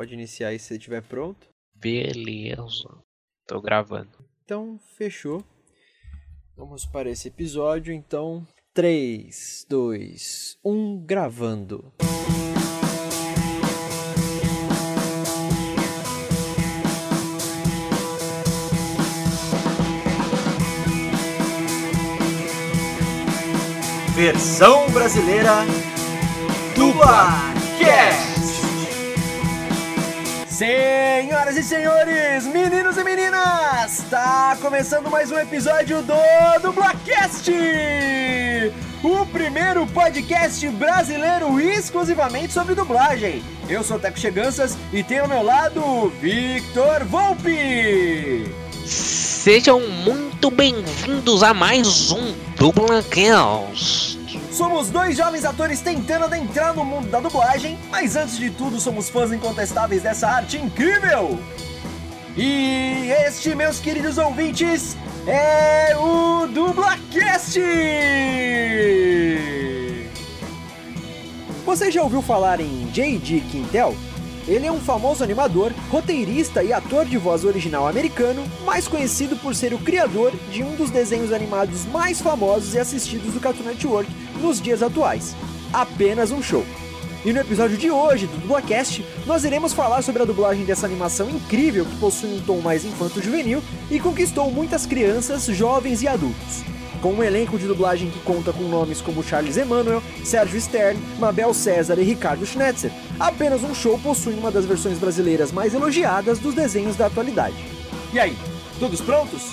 Pode iniciar aí se você estiver pronto. Beleza. Tô gravando. Então, fechou. Vamos para esse episódio. Então, 3, 2, 1, gravando. Versão brasileira do Barcast. Senhoras e senhores, meninos e meninas, está começando mais um episódio do Dublacast! O primeiro podcast brasileiro exclusivamente sobre dublagem. Eu sou o Teco Cheganças e tenho ao meu lado Victor Volpe. Sejam muito bem-vindos a mais um Dublacast. Somos dois jovens atores tentando adentrar no mundo da dublagem, mas antes de tudo somos fãs incontestáveis dessa arte incrível. E este, meus queridos ouvintes, é o Dublacast! Você já ouviu falar em J.D. Quintel? Ele é um famoso animador, roteirista e ator de voz original americano, mais conhecido por ser o criador de um dos desenhos animados mais famosos e assistidos do Cartoon Network nos dias atuais, Apenas um Show. E no episódio de hoje do Dublacast, nós iremos falar sobre a dublagem dessa animação incrível que possui um tom mais infanto-juvenil e conquistou muitas crianças, jovens e adultos com um elenco de dublagem que conta com nomes como Charles Emanuel, Sérgio Stern, Mabel César e Ricardo Schnetzer. Apenas um show possui uma das versões brasileiras mais elogiadas dos desenhos da atualidade. E aí, todos prontos?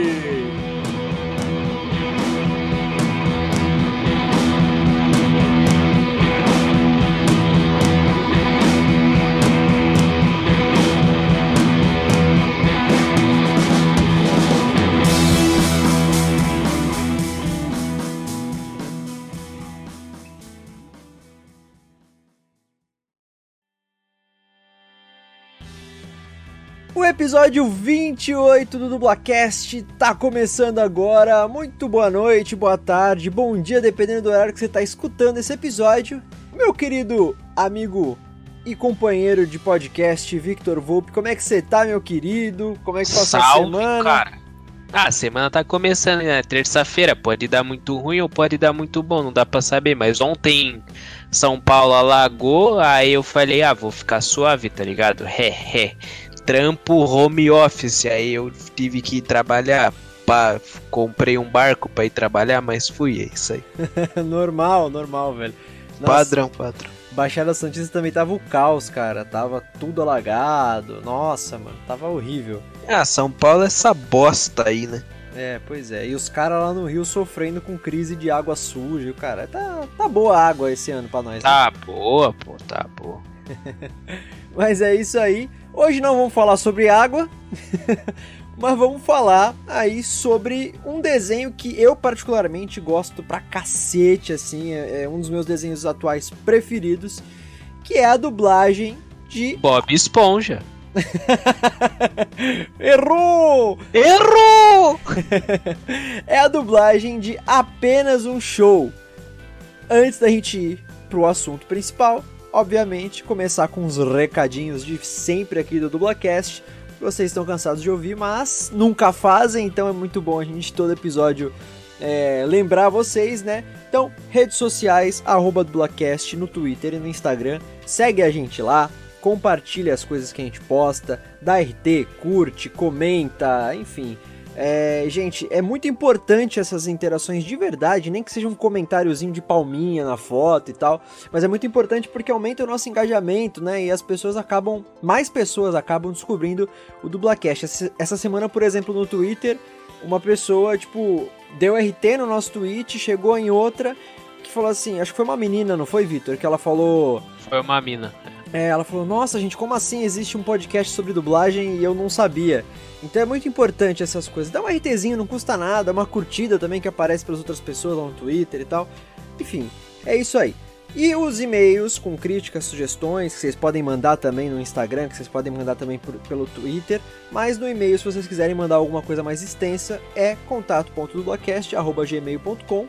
Episódio 28 do Dublacast tá começando agora. Muito boa noite, boa tarde, bom dia, dependendo do horário que você tá escutando esse episódio. Meu querido amigo e companheiro de podcast, Victor Volpe, como é que você tá, meu querido? Como é que passou a Salve, semana? cara. Ah, a semana tá começando, né? Terça-feira, pode dar muito ruim ou pode dar muito bom, não dá pra saber. Mas ontem São Paulo alagou, aí eu falei, ah, vou ficar suave, tá ligado? Ré, ré. Trampo home office, aí eu tive que ir trabalhar. Pá, comprei um barco pra ir trabalhar, mas fui, é isso aí. normal, normal, velho. Nossa, Padrão, padrão. Baixada Santista também tava o caos, cara. Tava tudo alagado. Nossa, mano, tava horrível. Ah, São Paulo é essa bosta aí, né? É, pois é. E os caras lá no Rio sofrendo com crise de água suja. O cara, tá, tá boa a água esse ano pra nós. né? Tá boa, pô, tá boa. Mas é isso aí. Hoje não vamos falar sobre água, mas vamos falar aí sobre um desenho que eu particularmente gosto pra cacete, assim, é é um dos meus desenhos atuais preferidos, que é a dublagem de Bob Esponja. Errou! Errou! é a dublagem de apenas um show. Antes da gente ir pro assunto principal, obviamente, começar com os recadinhos de sempre aqui do Dublacast. Vocês estão cansados de ouvir, mas nunca fazem, então é muito bom a gente todo episódio é, lembrar vocês, né? Então, redes sociais, arroba Dublacast no Twitter e no Instagram. Segue a gente lá, compartilha as coisas que a gente posta, dá RT, curte, comenta, enfim. É, gente, é muito importante essas interações de verdade, nem que seja um comentáriozinho de palminha na foto e tal, mas é muito importante porque aumenta o nosso engajamento, né? E as pessoas acabam, mais pessoas acabam descobrindo o Dublacast. Essa- semana, por exemplo, no Twitter, uma pessoa, tipo, deu RT no nosso tweet, chegou em outra falou assim, acho que foi uma menina, não foi, Vitor? Que ela falou, Foi uma mina. é, ela falou: Nossa, gente, como assim existe um podcast sobre dublagem e eu não sabia? Então é muito importante essas coisas. Dá um RTzinho, não custa nada, uma curtida também que aparece para as outras pessoas lá no Twitter e tal. Enfim, é isso aí. E os e-mails com críticas, sugestões, que vocês podem mandar também no Instagram, que vocês podem mandar também por, pelo Twitter. Mas no e-mail, se vocês quiserem mandar alguma coisa mais extensa, é contato.dublacast.gmail.com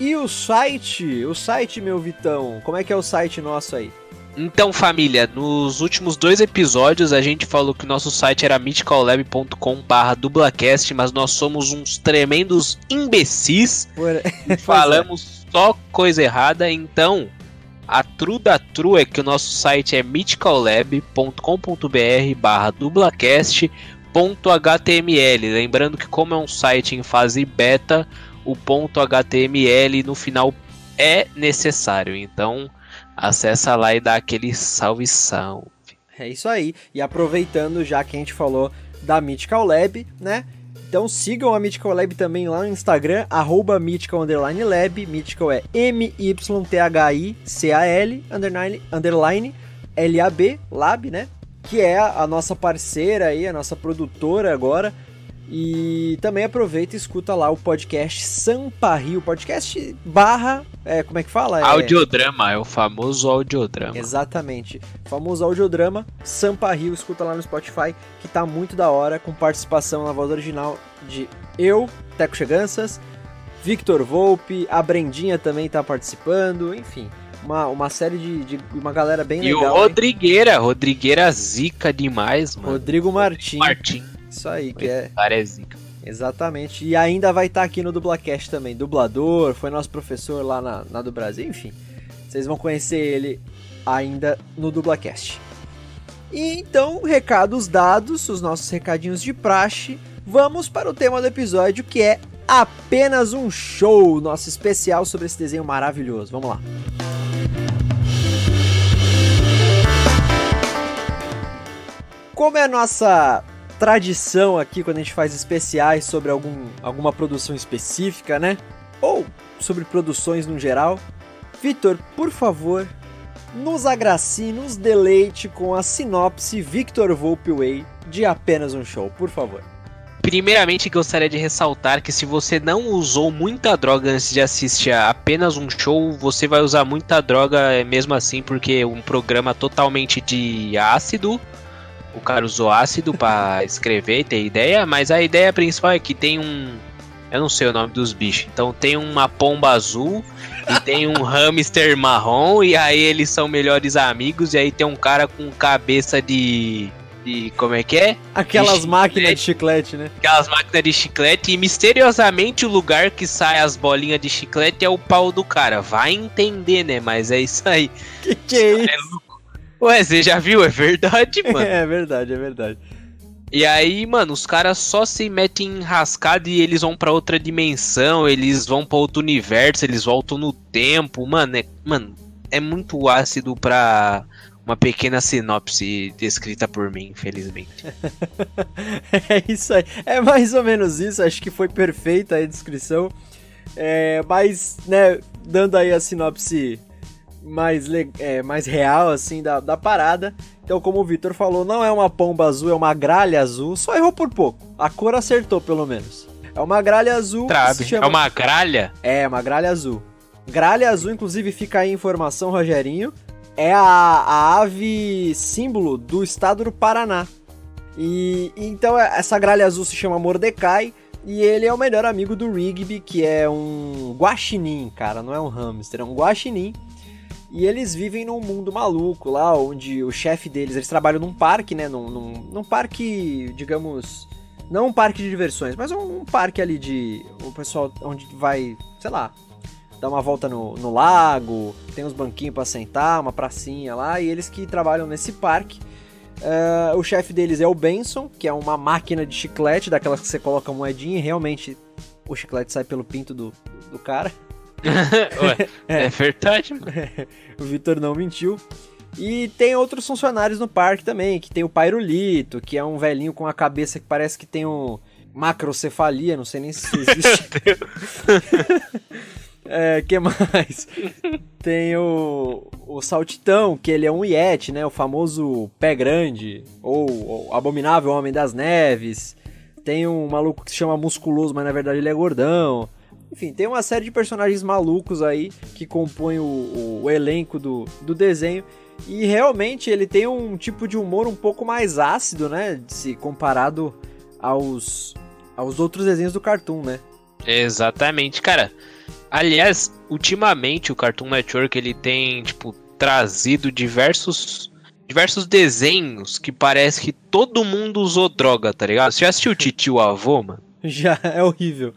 E o site, o site, meu Vitão, como é que é o site nosso aí? Então, família, nos últimos dois episódios a gente falou que o nosso site era mythicallab.com/barra dublacast, mas nós somos uns tremendos imbecis e falamos só coisa errada. Então, a true da true é que o nosso site é mythicallab.com.br/barra dublacast.html. Lembrando que, como é um site em fase beta, o ponto .html no final é necessário. Então acessa lá e dá aquele salve salve. É isso aí. E aproveitando já que a gente falou da Mythical Lab, né? Então sigam a Mythical Lab também lá no Instagram, arroba Mythical Lab. Mythical é M-Y-T-H-I-C-A-L underline, underline L-A-B, Lab, né? Que é a nossa parceira aí, a nossa produtora agora e também aproveita e escuta lá o podcast Sampa Rio, podcast barra, é, como é que fala? É... Audiodrama, é o famoso audiodrama. Exatamente, famoso audiodrama, Sampa Rio, escuta lá no Spotify, que tá muito da hora, com participação na voz original de eu, Teco Cheganças, Victor Volpe, a Brendinha também tá participando, enfim, uma, uma série de, de uma galera bem e legal. E o Rodrigueira, hein? Rodrigueira zica demais, mano. Rodrigo Martins. Martins. Isso aí, que é. Cara é zica. Exatamente. E ainda vai estar tá aqui no Dublacast também. Dublador, foi nosso professor lá na, na do Brasil, enfim. Vocês vão conhecer ele ainda no Dublacast. E então, recados dados, os nossos recadinhos de praxe, vamos para o tema do episódio que é apenas um show, nosso especial sobre esse desenho maravilhoso. Vamos lá. Como é a nossa tradição aqui quando a gente faz especiais sobre algum, alguma produção específica, né? Ou sobre produções no geral. Vitor, por favor, nos agracie, nos deleite com a sinopse Victor Volpe Way de apenas um show, por favor. Primeiramente, gostaria de ressaltar que se você não usou muita droga antes de assistir a apenas um show, você vai usar muita droga mesmo assim, porque é um programa totalmente de ácido o cara usou ácido para escrever e ter ideia, mas a ideia principal é que tem um. Eu não sei o nome dos bichos. Então tem uma pomba azul e tem um hamster marrom, e aí eles são melhores amigos, e aí tem um cara com cabeça de. De, como é que é? Aquelas de máquinas de chiclete, né? Aquelas máquinas de chiclete e misteriosamente o lugar que sai as bolinhas de chiclete é o pau do cara. Vai entender, né? Mas é isso aí. Que que é isso? É Ué, você já viu? É verdade, mano. é verdade, é verdade. E aí, mano, os caras só se metem em rascada e eles vão para outra dimensão, eles vão para outro universo, eles voltam no tempo. Mano, é, mano, é muito ácido pra uma pequena sinopse descrita por mim, infelizmente. é isso aí. É mais ou menos isso, acho que foi perfeita a descrição. É, mas, né, dando aí a sinopse mais, é, mais real, assim, da, da parada. Então, como o Victor falou, não é uma pomba azul, é uma gralha azul. Só errou por pouco. A cor acertou, pelo menos. É uma gralha azul. Trabe. Chama... É uma gralha? É, uma gralha azul. Gralha azul, inclusive, fica aí a informação, Rogerinho. É a, a ave símbolo do estado do Paraná. E então essa gralha azul se chama Mordecai. E ele é o melhor amigo do Rigby, que é um guaxinim, cara, não é um hamster, é um guaxinim. E eles vivem num mundo maluco lá, onde o chefe deles, eles trabalham num parque, né? Num, num, num parque, digamos. Não um parque de diversões, mas um, um, parque ali de. O pessoal onde vai, sei lá, dar uma volta no, no lago, tem uns banquinhos para sentar, uma pracinha lá, e eles que trabalham nesse parque. Uh, o chefe deles é o Benson, que é uma máquina de chiclete, daquelas que você coloca moedinha e realmente o chiclete sai pelo pinto do, do cara. Ué, é. é. verdade, mano. o Vitor não mentiu. E tem outros funcionários no parque também, que tem o Pairulito, que é um velhinho com a cabeça que parece que tem um macrocefalia, não sei nem se existe. é, que mais? tem o, o Saltitão, que ele é um Yeti, né? O famoso pé grande, ou o abominável Homem das Neves. Tem um maluco que se chama Musculoso, mas na verdade ele é gordão. Enfim, tem uma série de personagens malucos aí que compõem o, o, o elenco do, do desenho. E realmente ele tem um tipo de humor um pouco mais ácido, né? Se comparado aos, aos outros desenhos do Cartoon, né? Exatamente, cara. Aliás, ultimamente o Cartoon Network ele tem, tipo, trazido diversos diversos desenhos que parece que todo mundo usou droga, tá ligado? Você já assistiu o Titio Avô, mano? Já, é horrível.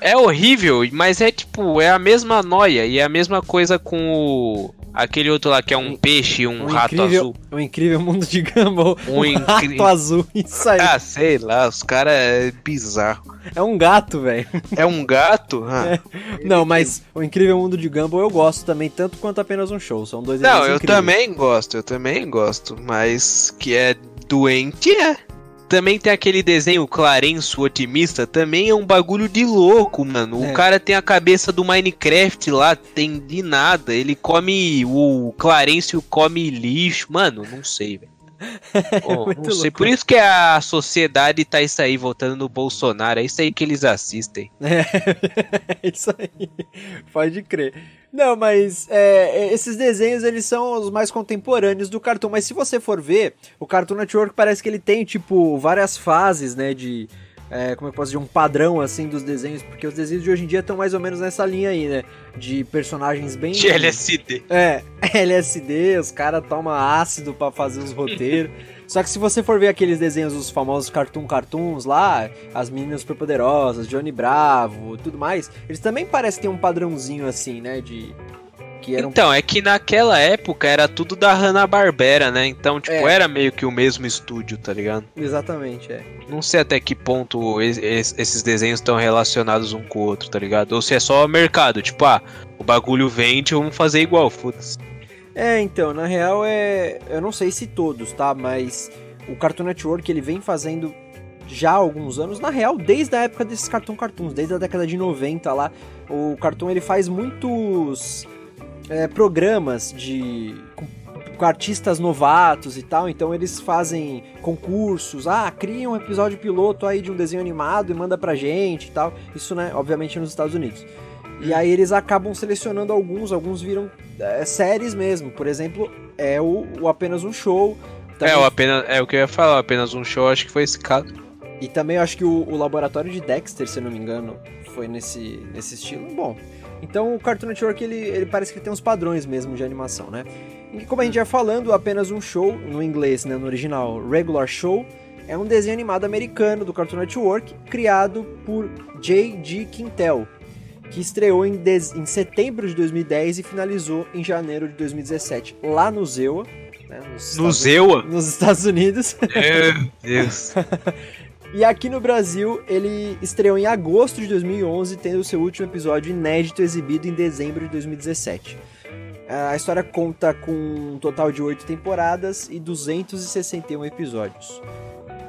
é horrível, mas é tipo, é a mesma noia e é a mesma coisa com o Aquele outro lá que é um peixe, um, um rato incrível, azul. O um incrível mundo de Gumball. Um, um incri... rato azul, isso aí. Ah, sei lá, os caras é bizarro. É um gato, velho. É um gato? Ah. É. Não, mas o incrível mundo de Gumball eu gosto também, tanto quanto apenas um show. São dois Não, eu incríveis. também gosto, eu também gosto. Mas que é doente é. Também tem aquele desenho Clarenço Otimista, também é um bagulho de louco, mano. É. O cara tem a cabeça do Minecraft lá, tem de nada. Ele come. O Clarencio come lixo. Mano, não sei, velho. Oh, não sei. Por isso que a sociedade tá isso aí, votando no Bolsonaro. É isso aí que eles assistem. É, isso aí. Pode crer. Não, mas é, é, esses desenhos eles são os mais contemporâneos do Cartoon. Mas se você for ver, o Cartoon Network parece que ele tem, tipo, várias fases, né? De. É, como eu posso dizer, um padrão assim dos desenhos, porque os desenhos de hoje em dia estão mais ou menos nessa linha aí, né? De personagens bem. De LSD. É, LSD, os caras tomam ácido para fazer os roteiros. Só que se você for ver aqueles desenhos, os famosos Cartoon Cartoons lá, as meninas superpoderosas, Johnny Bravo, tudo mais, eles também parecem ter um padrãozinho assim, né, de... Eram... Então, é que naquela época era tudo da Hanna-Barbera, né? Então, tipo, é. era meio que o mesmo estúdio, tá ligado? Exatamente, é. Não sei até que ponto esses desenhos estão relacionados um com o outro, tá ligado? Ou se é só mercado, tipo, ah, o bagulho vende, vamos fazer igual, foda-se. É, então, na real é. Eu não sei se todos, tá? Mas o Cartoon Network ele vem fazendo já há alguns anos, na real, desde a época desses Cartoon Cartoons, desde a década de 90 lá. O Cartoon ele faz muitos é, programas de. Com, com artistas novatos e tal, então eles fazem concursos, ah, cria um episódio piloto aí de um desenho animado e manda pra gente e tal. Isso, né, obviamente nos Estados Unidos. E aí eles acabam selecionando alguns, alguns viram é, séries mesmo. Por exemplo, é o, o Apenas um Show. Também... É, o apenas, é o que eu ia falar, apenas um show, acho que foi esse caso. E também acho que o, o laboratório de Dexter, se eu não me engano, foi nesse, nesse estilo. Bom, então o Cartoon Network ele, ele parece que tem uns padrões mesmo de animação, né? E como a gente ia falando, apenas um show, no inglês, né, no original, Regular Show, é um desenho animado americano do Cartoon Network, criado por J.G. Quintel, que estreou em, em setembro de 2010 e finalizou em janeiro de 2017, lá no Zewa. Né, nos no Zewa? Nos Estados Unidos. Meu Deus. e aqui no Brasil, ele estreou em agosto de 2011, tendo seu último episódio inédito exibido em dezembro de 2017. A história conta com um total de oito temporadas e 261 episódios.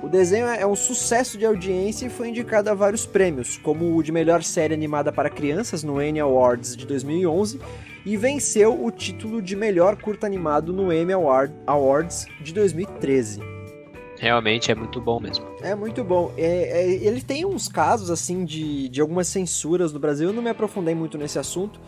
O desenho é um sucesso de audiência e foi indicado a vários prêmios, como o de melhor série animada para crianças no Emmy Awards de 2011 e venceu o título de melhor curta animado no Emmy Award, Awards de 2013. Realmente é muito bom mesmo. É muito bom. É, é, ele tem uns casos assim de, de algumas censuras no Brasil. Eu não me aprofundei muito nesse assunto,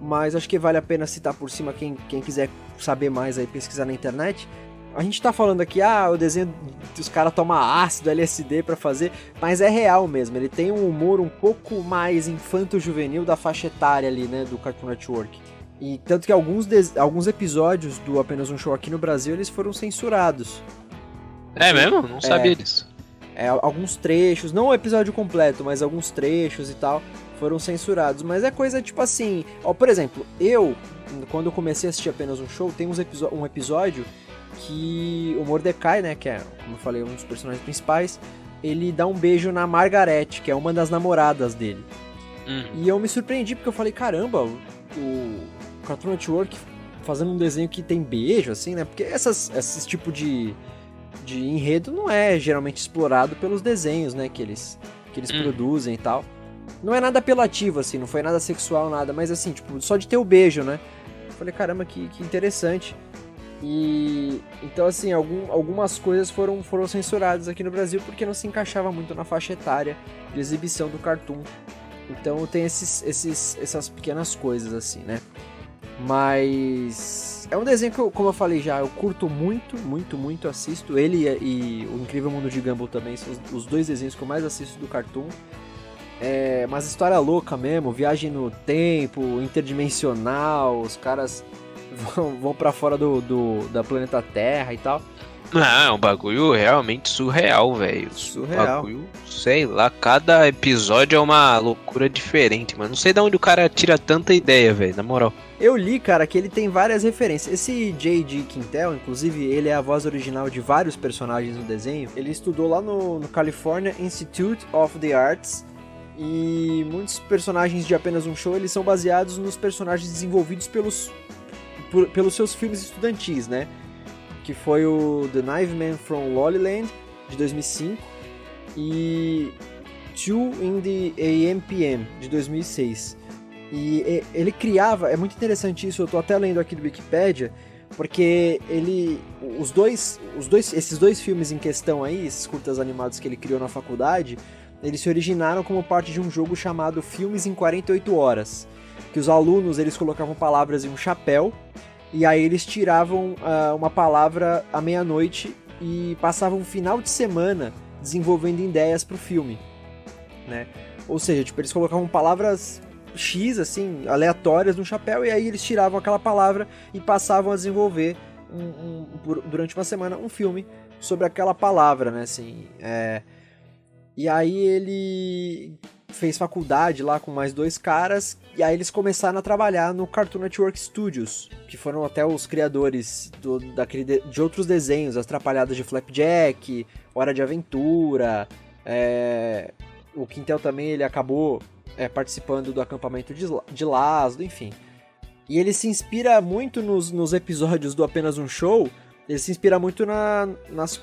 mas acho que vale a pena citar por cima quem, quem quiser saber mais aí pesquisar na internet. A gente tá falando aqui, ah, o desenho os caras tomam ácido, LSD para fazer, mas é real mesmo. Ele tem um humor um pouco mais infanto-juvenil da faixa etária ali, né, do Cartoon Network. E tanto que alguns, alguns episódios do Apenas um Show aqui no Brasil, eles foram censurados. É mesmo? Não sabia é, disso. É, alguns trechos, não o episódio completo, mas alguns trechos e tal, foram censurados. Mas é coisa tipo assim, ó, por exemplo, eu, quando eu comecei a assistir Apenas um Show, tem uns um episódio que o Mordecai, né, que é, como eu falei, um dos personagens principais, ele dá um beijo na Margaret, que é uma das namoradas dele. Uhum. E eu me surpreendi porque eu falei, caramba, o Cartoon Network fazendo um desenho que tem beijo, assim, né? Porque essas, esse tipo de, de enredo não é geralmente explorado pelos desenhos, né? Que eles, que eles uhum. produzem e tal. Não é nada apelativo, assim, não foi nada sexual, nada, mas assim, tipo, só de ter o beijo, né? Eu falei, caramba, que, que interessante. E então assim, algum, algumas coisas foram, foram censuradas aqui no Brasil porque não se encaixava muito na faixa etária de exibição do cartoon Então tem esses, esses, essas pequenas coisas assim, né? Mas é um desenho que, eu, como eu falei já, eu curto muito, muito, muito, assisto. Ele e, e O Incrível Mundo de Gumball também são os, os, dois desenhos que eu mais assisto do Cartoon. É, mas história louca mesmo, viagem no tempo, interdimensional, os caras vão, vão para fora do, do, da planeta Terra e tal. Não, é um bagulho realmente surreal, velho. Surreal. Bagulho, sei lá, cada episódio é uma loucura diferente, mas não sei de onde o cara tira tanta ideia, velho, na moral. Eu li, cara, que ele tem várias referências. Esse J.D. Quintel, inclusive, ele é a voz original de vários personagens no desenho. Ele estudou lá no, no California Institute of the Arts e muitos personagens de apenas um show eles são baseados nos personagens desenvolvidos pelos por, pelos seus filmes estudantis, né? Que foi o The Knife Man from Lollyland de 2005 e Two in the AMPM de 2006. E ele criava, é muito interessante isso, eu tô até lendo aqui do Wikipedia, porque ele os dois, os dois esses dois filmes em questão aí, esses curtas animados que ele criou na faculdade, eles se originaram como parte de um jogo chamado Filmes em 48 horas, que os alunos eles colocavam palavras em um chapéu e aí eles tiravam uh, uma palavra à meia-noite e passavam um final de semana desenvolvendo ideias para o filme, né? Ou seja, tipo, eles colocavam palavras X, assim, aleatórias no chapéu, e aí eles tiravam aquela palavra e passavam a desenvolver um, um, durante uma semana um filme sobre aquela palavra, né, assim, é... E aí ele fez faculdade lá com mais dois caras, e aí eles começaram a trabalhar no Cartoon Network Studios, que foram até os criadores do, daquele de, de outros desenhos, as Trapalhadas de Flapjack, Hora de Aventura, é... o Quintel também ele acabou é, participando do acampamento de, de Laszlo, enfim. E ele se inspira muito nos, nos episódios do Apenas um Show, ele se inspira muito na, nas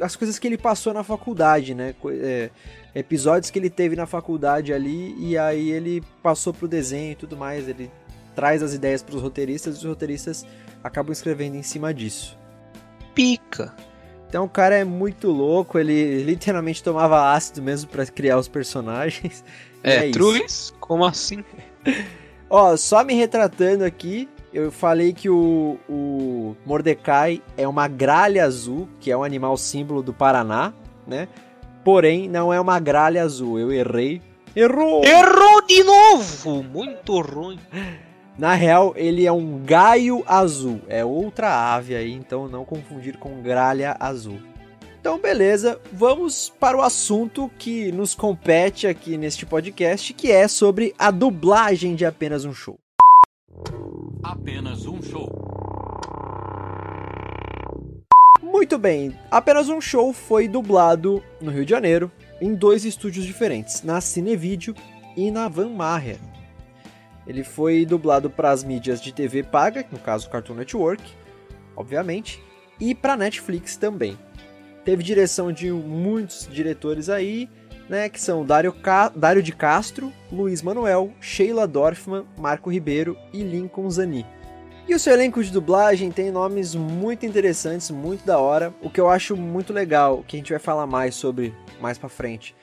as coisas que ele passou na faculdade, né? É, episódios que ele teve na faculdade ali e aí ele passou pro desenho e tudo mais. Ele traz as ideias para os roteiristas e os roteiristas acabam escrevendo em cima disso. Pica! Então o cara é muito louco, ele literalmente tomava ácido mesmo para criar os personagens. É, é Truis? Como assim? Ó, só me retratando aqui, eu falei que o, o Mordecai é uma gralha azul, que é um animal símbolo do Paraná, né? Porém, não é uma gralha azul, eu errei. Errou! Errou de novo! Muito ruim. Na real, ele é um gaio azul, é outra ave aí, então não confundir com gralha azul. Então, beleza, vamos para o assunto que nos compete aqui neste podcast, que é sobre a dublagem de apenas um show. Apenas um show. Muito bem, apenas um show foi dublado no Rio de Janeiro, em dois estúdios diferentes, na Cinevídeo e na Van Maher. Ele foi dublado para as mídias de TV paga, no caso Cartoon Network, obviamente, e para Netflix também. Teve direção de muitos diretores aí, né, que são Dário, Ca... Dário de Castro, Luiz Manuel, Sheila Dorfman, Marco Ribeiro e Lincoln Zani. E o seu elenco de dublagem tem nomes muito interessantes, muito da hora. O que eu acho muito legal, que a gente vai falar mais sobre mais para frente,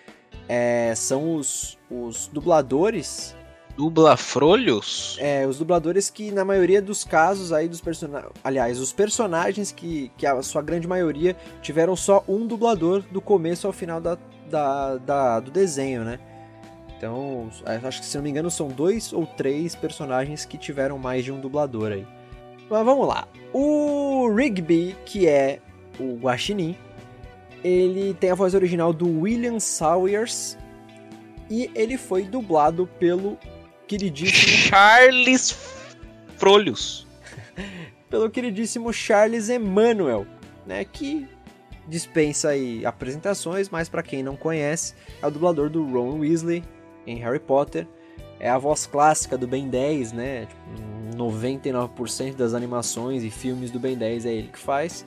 é, são os, os dubladores Dublafrolhos? É, os dubladores que na maioria dos casos aí dos personagens, aliás, os personagens que, que a sua grande maioria tiveram só um dublador do começo ao final da, da, da do desenho, né? Então, acho que se não me engano são dois ou três personagens que tiveram mais de um dublador aí. Mas vamos lá. O Rigby, que é o Guaxinim, ele tem a voz original do William Sawyers e ele foi dublado pelo queridíssimo Charles Frolhos. Pelo queridíssimo Charles Emmanuel, né, que dispensa aí apresentações, mas para quem não conhece, é o dublador do Ron Weasley em Harry Potter. É a voz clássica do Ben 10, né? Tipo, 99% das animações e filmes do Ben 10 é ele que faz.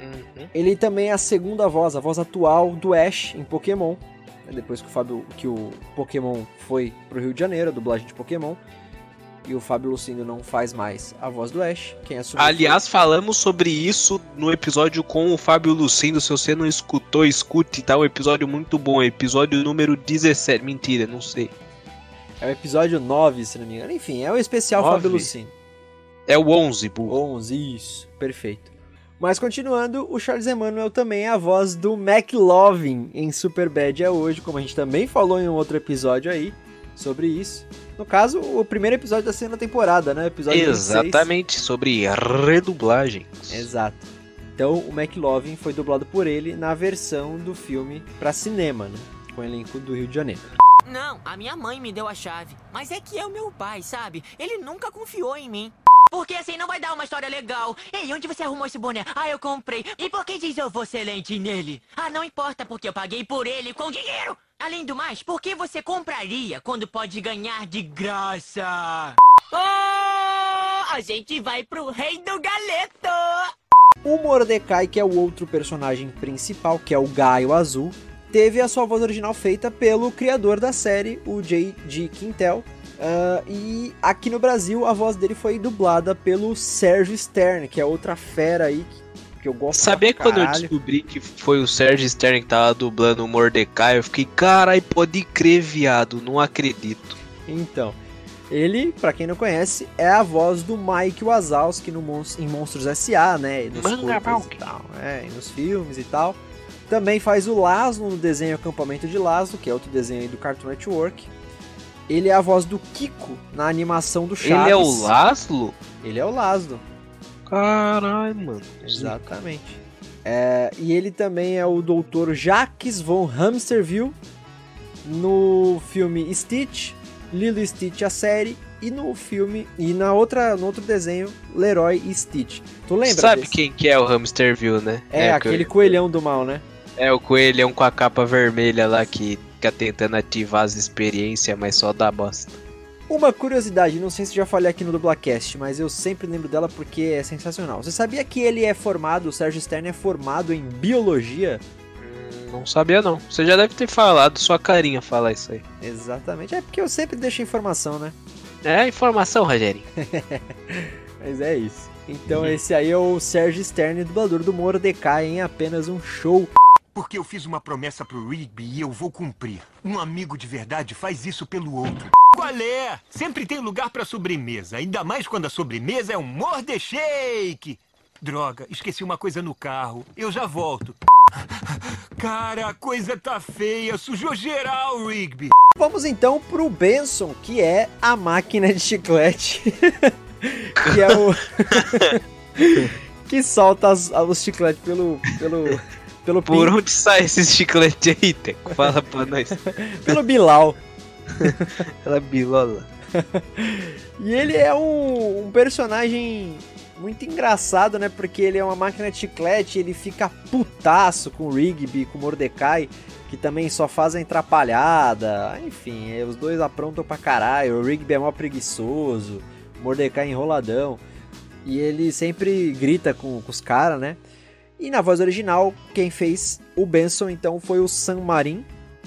Uhum. Ele também é a segunda voz, a voz atual do Ash em Pokémon, né, depois que o Fábio, que o Pokémon foi pro Rio de Janeiro, a dublagem de Pokémon, e o Fábio Lucindo não faz mais a voz do Ash. Quem assumiu Aliás, foi... falamos sobre isso no episódio com o Fábio Lucindo. Se você não escutou, escute, tá? Um episódio muito bom. Episódio número 17. Mentira, não sei. É o episódio 9, se não me engano. Enfim, é o especial Nove? Fábio Lucino. É o 11, burro. 11, isso. Perfeito. Mas continuando, o Charles Emmanuel também é a voz do McLovin em Superbad é hoje, como a gente também falou em um outro episódio aí sobre isso. No caso, o primeiro episódio da segunda temporada, né? Episódio 26. Exatamente, sobre redublagem. Exato. Então, o McLovin foi dublado por ele na versão do filme pra cinema, né? Com o elenco do Rio de Janeiro. Não, a minha mãe me deu a chave. Mas é que é o meu pai, sabe? Ele nunca confiou em mim. Porque assim não vai dar uma história legal. Ei, onde você arrumou esse boné? Ah, eu comprei. E por que diz eu vou ser lente nele? Ah, não importa, porque eu paguei por ele com dinheiro. Além do mais, por que você compraria quando pode ganhar de graça? Oh, a gente vai pro rei do galeto. O Mordecai, que é o outro personagem principal, que é o Gaio Azul, teve a sua voz original feita pelo criador da série, o J.G. Quintel. Ah, e aqui no Brasil a voz dele foi dublada pelo Sérgio Stern, que é outra fera aí que, que eu gosto Sabia quando eu descobri que foi o Sérgio Stern que tava dublando o Mordecai? Eu fiquei, carai, pode crer, viado, não acredito. Então, ele, pra quem não conhece, é a voz do Mike Wazowski no Mons- em Monstros S.A., né? E nos Manga e tal, é, e nos filmes e tal. Também faz o Laszlo no desenho Acampamento de Laszlo, que é outro desenho aí do Cartoon Network. Ele é a voz do Kiko na animação do Chaves. Ele é o Laszlo? Ele é o Laszlo, Caralho, mano. exatamente. É, e ele também é o Dr. Jacques von Hamsterville no filme Stitch, Lilo Stitch a série e no filme e na outra no outro desenho Leroy e Stitch. Tu lembra? Sabe desse? quem que é o Hamsterville, né? É, aquele coelhão do mal, né? É o coelhão com a capa vermelha lá que fica tentando ativar as experiências, mas só dá bosta. Uma curiosidade, não sei se já falei aqui no Dublacast, mas eu sempre lembro dela porque é sensacional. Você sabia que ele é formado, o Sérgio Stern é formado em biologia? Hum, Não sabia não. Você já deve ter falado, sua carinha fala isso aí. Exatamente, é porque eu sempre deixo informação, né? É informação, Rogerinho. Mas é isso. Então esse aí é o Sérgio Stern, dublador do Mordecai em apenas um show. Porque eu fiz uma promessa pro Rigby e eu vou cumprir. Um amigo de verdade faz isso pelo outro. Qual é? Sempre tem lugar pra sobremesa, ainda mais quando a sobremesa é um mordeshake. Droga, esqueci uma coisa no carro. Eu já volto. Cara, a coisa tá feia, sujou geral, Rigby. Vamos então pro Benson, que é a máquina de chiclete. que é o. que solta as- os chicletes pelo. pelo. Pelo, Por pin- onde sai esse chiclete aí, Teco? Fala pra nós. pelo Bilal. Ela bilola. E ele é um, um personagem muito engraçado, né? Porque ele é uma máquina de chiclete, ele fica putaço com o Rigby, com o Mordecai, que também só fazem atrapalhada. Enfim, é, os dois aprontam pra caralho. O Rigby é mó preguiçoso, o Mordecai é enroladão. E ele sempre grita com, com os caras, né? E na voz original, quem fez o Benson então foi o San Marin.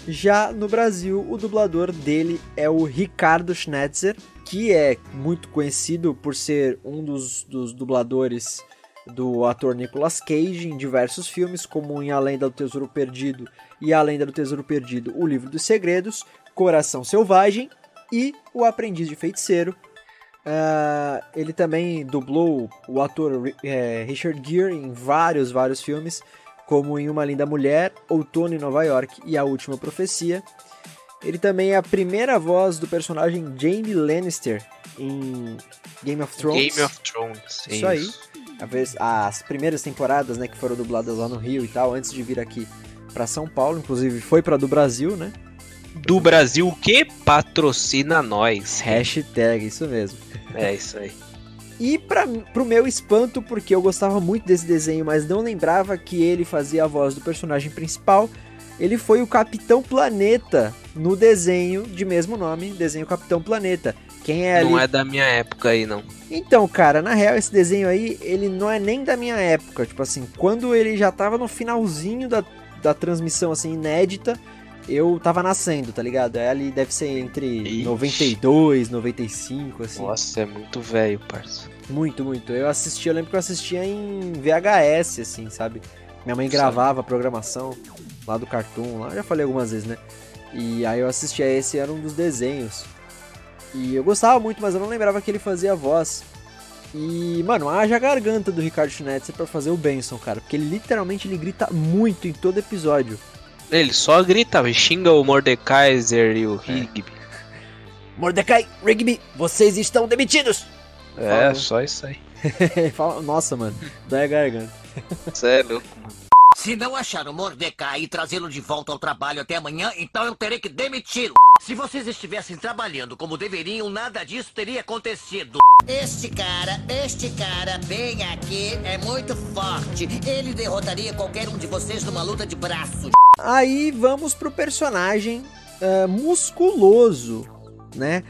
Já no Brasil, o dublador dele é o Ricardo Schnetzer, que é muito conhecido por ser um dos, dos dubladores do ator Nicolas Cage em diversos filmes, como em A Lenda do Tesouro Perdido e A Lenda do Tesouro Perdido, O Livro dos Segredos, Coração Selvagem e O Aprendiz de Feiticeiro. Ah, ele também dublou o ator eh, Richard Gere em vários, vários filmes, como em Uma Linda Mulher, Outono em Nova York e A Última Profecia. Ele também é a primeira voz do personagem Jaime Lannister em Game of Thrones. Game of Thrones. é Isso aí. Vez- As primeiras temporadas, né, que foram dubladas lá no Rio e tal, antes de vir aqui pra São Paulo, inclusive foi pra do Brasil, né? Do Brasil, que patrocina nós? Hashtag, isso mesmo. É isso aí. E pra, pro meu espanto, porque eu gostava muito desse desenho, mas não lembrava que ele fazia a voz do personagem principal, ele foi o Capitão Planeta no desenho de mesmo nome, desenho Capitão Planeta. Quem é ali? Não é da minha época aí, não. Então, cara, na real, esse desenho aí, ele não é nem da minha época. Tipo assim, quando ele já tava no finalzinho da, da transmissão, assim, inédita, eu tava nascendo, tá ligado? É ali deve ser entre Ixi. 92, 95, assim. Nossa, é muito velho, parça. Muito, muito. Eu assisti, eu lembro que eu assistia em VHS, assim, sabe? Minha mãe gravava a programação lá do Cartoon, lá, eu já falei algumas vezes, né? E aí eu assistia esse, era um dos desenhos. E eu gostava muito, mas eu não lembrava que ele fazia voz. E, mano, haja a garganta do Ricardo Schnetzer pra fazer o Benson, cara. Porque ele literalmente ele grita muito em todo episódio. Ele só grita, xinga o Mordekaiser e o Rigby. Mordecai, Rigby, vocês estão demitidos! É, Fala. só isso aí. Nossa, mano, dói a garganta. Você é louco, mano. Se não achar o Mordecai e trazê-lo de volta ao trabalho até amanhã, então eu terei que demiti-lo. Se vocês estivessem trabalhando como deveriam, nada disso teria acontecido. Este cara, este cara bem aqui é muito forte. Ele derrotaria qualquer um de vocês numa luta de braços. Aí vamos pro personagem ah, musculoso, né?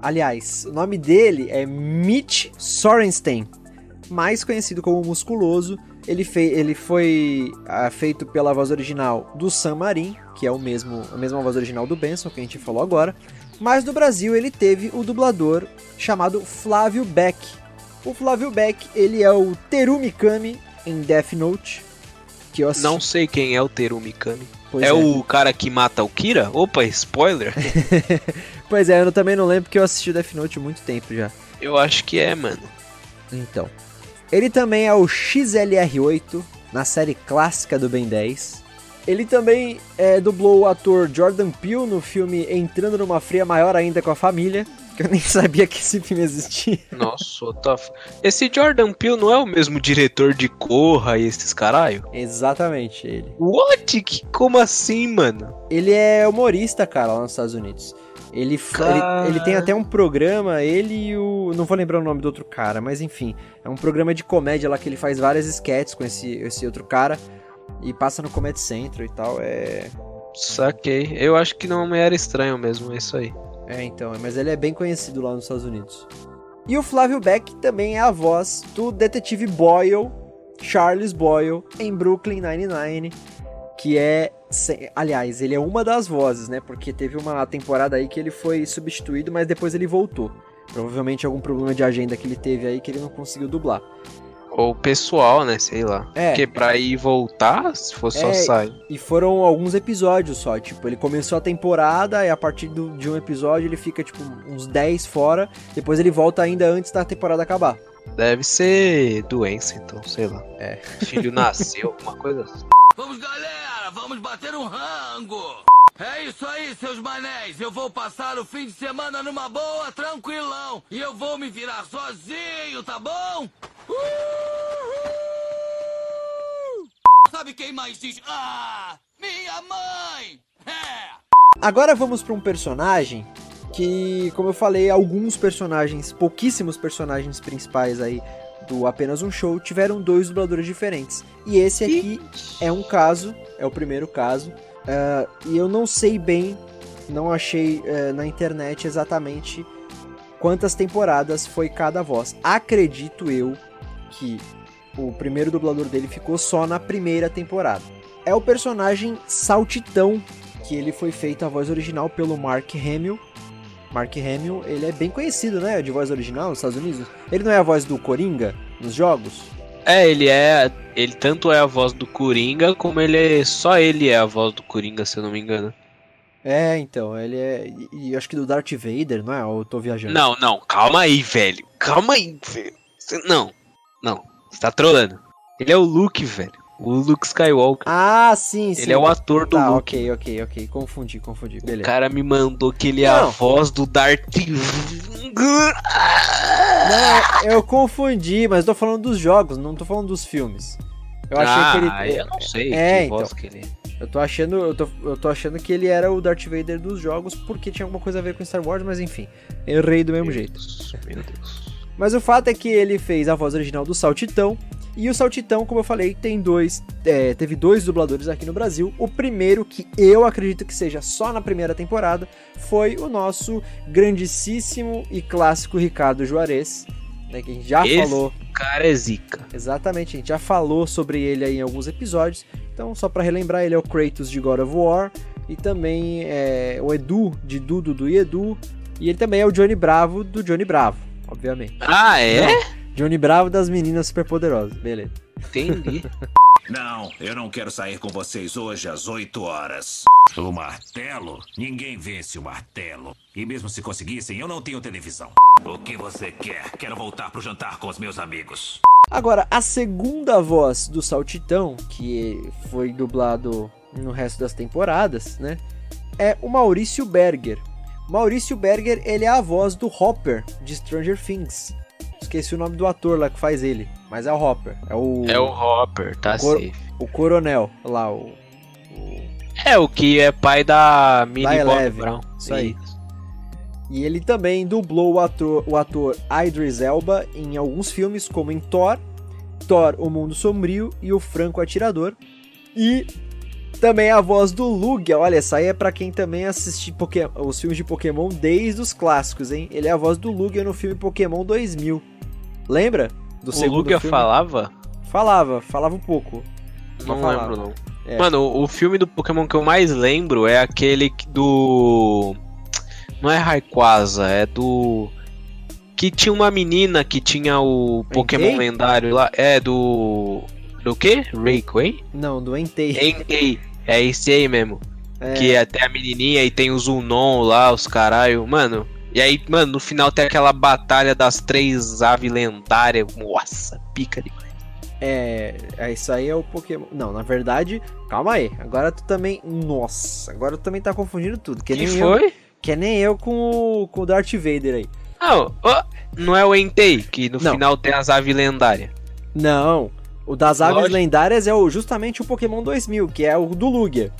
Aliás, o nome dele é Mitch Sorenstein, mais conhecido como Musculoso. Ele, fei- ele foi ah, feito pela voz original do Sam Marin, que é o mesmo, a mesma voz original do Benson, que a gente falou agora. Mas no Brasil ele teve o dublador chamado Flávio Beck. O Flávio Beck, ele é o Teru Mikami em Death Note, que eu assisti. Não sei quem é o Teru Mikami. Pois é, o cara que mata o Kira? Opa, spoiler. Pois é, eu também não lembro porque eu assisti Death Note há muito tempo já. Eu acho que é, mano. Então. Ele também é o XLR8 na série clássica do Ben 10. Ele também é, dublou o ator Jordan Peele no filme Entrando numa Fria Maior Ainda com a Família, que eu nem sabia que esse filme existia. Nossa, what the f- Esse Jordan Peele não é o mesmo diretor de Corra e esses caralho? Exatamente ele. What? Que, como assim, mano? Ele é humorista, cara, lá nos Estados Unidos. Ele, ele, ele tem até um programa, ele e o. Não vou lembrar o nome do outro cara, mas enfim. É um programa de comédia lá que ele faz várias sketches com esse, esse outro cara. E passa no Comedy Central e tal. É. Saquei. Eu acho que não me era estranho mesmo, é isso aí. É, então. Mas ele é bem conhecido lá nos Estados Unidos. E o Flávio Beck também é a voz do detetive Boyle, Charles Boyle, em Brooklyn Nine-Nine. Que é. Aliás, ele é uma das vozes, né? Porque teve uma temporada aí que ele foi substituído, mas depois ele voltou. Provavelmente algum problema de agenda que ele teve aí que ele não conseguiu dublar. Ou pessoal, né? Sei lá. É. Porque pra ir voltar, se for só É, sair. E foram alguns episódios só, tipo, ele começou a temporada e a partir do- de um episódio ele fica, tipo, uns 10 fora, depois ele volta ainda antes da temporada acabar. Deve ser doença, então, sei lá. É. Filho nasceu, alguma coisa assim. Vamos, galera, vamos bater um rango. É isso aí, seus manés. Eu vou passar o fim de semana numa boa, tranquilão. E eu vou me virar sozinho, tá bom? Uhul! Sabe quem mais diz? Ah, minha mãe! É! Agora vamos pra um personagem que, como eu falei, alguns personagens, pouquíssimos personagens principais aí do Apenas um Show tiveram dois dubladores diferentes. E esse aqui é um caso, é o primeiro caso. ah, e eu não sei bem, não achei eh, na internet exatamente quantas temporadas foi cada voz. Acredito eu que o primeiro dublador dele ficou só na primeira temporada. É o personagem Saltitão, que ele foi feito a voz original pelo Mark Hamill. Mark Hamill, ele é bem conhecido, né, de voz original nos Estados Unidos. Ele não é a voz do Coringa nos jogos? É, ele é. Ele tanto é a voz do Coringa, como ele é. Só ele é a voz do Coringa, se eu não me engano. É, então, ele é. E, e acho que do Darth Vader, não é? Ou eu tô viajando? Não, não, calma aí, velho. Calma aí, velho. Cê- Não, não. Você tá trolando. Ele é o Luke, velho. O Luke Skywalker. Ah, sim, sim. ele é o ator do Tá, Luke. ok, ok, ok. Confundi, confundi. O Beleza. cara me mandou que ele é a voz do Darth. Não, eu confundi, mas tô falando dos jogos, não tô falando dos filmes. Eu achei ah, que ele. eu não sei É, que então. voz que ele. Eu tô achando, eu tô, eu tô achando que ele era o Darth Vader dos jogos porque tinha alguma coisa a ver com Star Wars, mas enfim, errei do mesmo jeito. Meu Deus. Mas o fato é que ele fez a voz original do Saltitão. E o Saltitão, como eu falei, tem dois. é, teve dois dubladores aqui no Brasil. O primeiro, que eu acredito que seja só na primeira temporada, foi o nosso grandíssimo e clássico Ricardo Juarez. Né, que a gente já Esse falou. cara é zica. Exatamente, a gente já falou sobre ele aí em alguns episódios. Então, só pra relembrar, ele é o Kratos de God of War. E também é o Edu de Dudu do Edu. E ele também é o Johnny Bravo do Johnny Bravo, obviamente. Ah, é? Johnny Bravo das meninas superpoderosas, beleza. Entendi. Não, eu não quero sair com vocês hoje às 8 horas. O martelo? Ninguém vence o martelo. E mesmo se conseguissem, eu não tenho televisão. O que você quer? Quero voltar pro jantar com os meus amigos. Agora, a segunda voz do Saltitão, que foi dublado no resto das temporadas, né? É o Maurício Berger. Maurício Berger, ele é a voz do Hopper de Stranger Things. Esqueci o nome do ator lá que faz ele, mas é o Hopper. É o. É o Hopper, tá o, cor- o coronel lá, o. o- É, o que é pai da Da Bob Brown. isso aí. E ele também dublou o ator, o ator Idris Elba em alguns filmes, como em Thor, Thor, O Mundo Sombrio e O Franco Atirador. E também a voz do Lugia. Olha, essa aí é pra quem também assiste Poké- os filmes de Pokémon desde os clássicos, hein? Ele é a voz do Lugia no filme Pokémon 2000. Lembra? Do O segundo Lugia filme? falava? Falava, falava um pouco. Não falava. lembro, não. É. Mano, o, o filme do Pokémon que eu mais lembro é aquele que- do. Não é Rayquaza, é do. Que tinha uma menina que tinha o Pokémon Entei? lendário lá. É do. Do quê? Rayquay? Não, do Entei. Entei. É esse aí mesmo. É, Que é até a menininha e tem o Zunon lá, os caralho. Mano. E aí, mano, no final tem aquela batalha das três aves lendárias. Nossa, pica de. É, é, isso aí é o Pokémon. Não, na verdade, calma aí. Agora tu também. Nossa, agora tu também tá confundindo tudo. Que, Que nem eu, foi? que nem eu com o, com o Darth Vader aí. Não, não é o Entei, que no Não. final tem as aves lendárias. Não, o das aves Lógico. lendárias é o, justamente o Pokémon 2000, que é o do Lugia.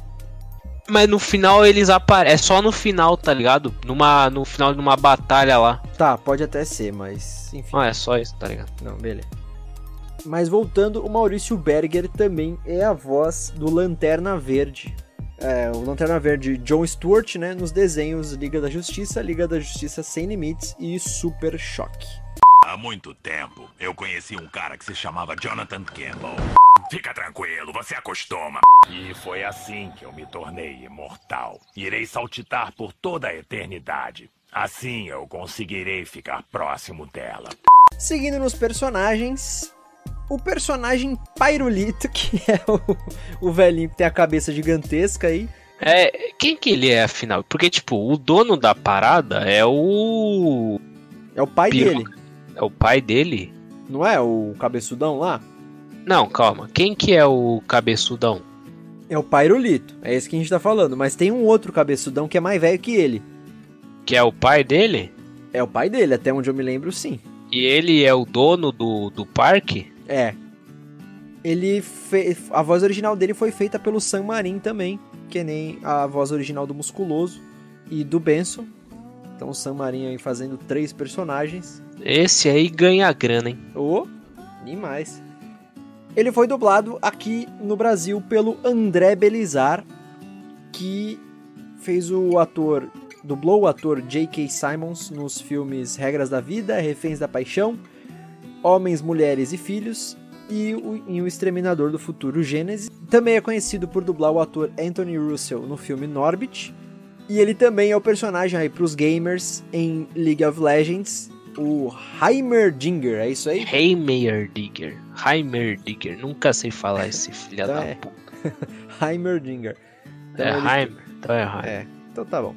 Mas no final eles aparecem. É só no final, tá ligado? Numa, no final de uma batalha lá. Tá, pode até ser, mas enfim. Ah, é só isso, tá ligado? Não, beleza. Mas voltando, o Maurício Berger também é a voz do Lanterna Verde. É, o Lanterna Verde John Stewart, né? Nos desenhos Liga da Justiça, Liga da Justiça Sem Limites e Super Choque. Há muito tempo, eu conheci um cara que se chamava Jonathan Campbell. Fica tranquilo, você acostuma. E foi assim que eu me tornei imortal. Irei saltitar por toda a eternidade. Assim eu conseguirei ficar próximo dela. Seguindo nos personagens, o personagem Pyrolito, que é o, o velhinho que tem a cabeça gigantesca aí. É. Quem que ele é, afinal? Porque, tipo, o dono da parada é o. É o pai Piroca. dele, É o pai dele? não é? O cabeçudão lá? Não, calma. Quem que é o cabeçudão? É o Pyrolito, é esse que a gente tá falando. Mas tem um outro cabeçudão que é mais velho que ele. Que é o pai dele? É o pai dele, até onde eu me lembro, sim. E ele é o dono do, do parque? É. Ele fe... A voz original dele foi feita pelo Sam Marin também, que nem a voz original do Musculoso e do Benson. Então o Sam Marin aí fazendo três personagens. Esse aí ganha grana, hein? Ô, demais. Ele foi dublado aqui no Brasil pelo André Belizar, que fez o ator, dublou o ator J.K. Simons nos filmes Regras da Vida, Reféns da Paixão, Homens, Mulheres e Filhos e o, em O Exterminador do Futuro Gênesis. Também é conhecido por dublar o ator Anthony Russell no filme Norbit. E ele também é o personagem aí pros gamers em League of Legends, o Heimerdinger, é isso aí? Heimerdinger. Heimerdinger. Nunca sei falar esse filho Então da é. puta. Heimerdinger. Então É ele- Heimer. Então é Heimer. É, então tá bom.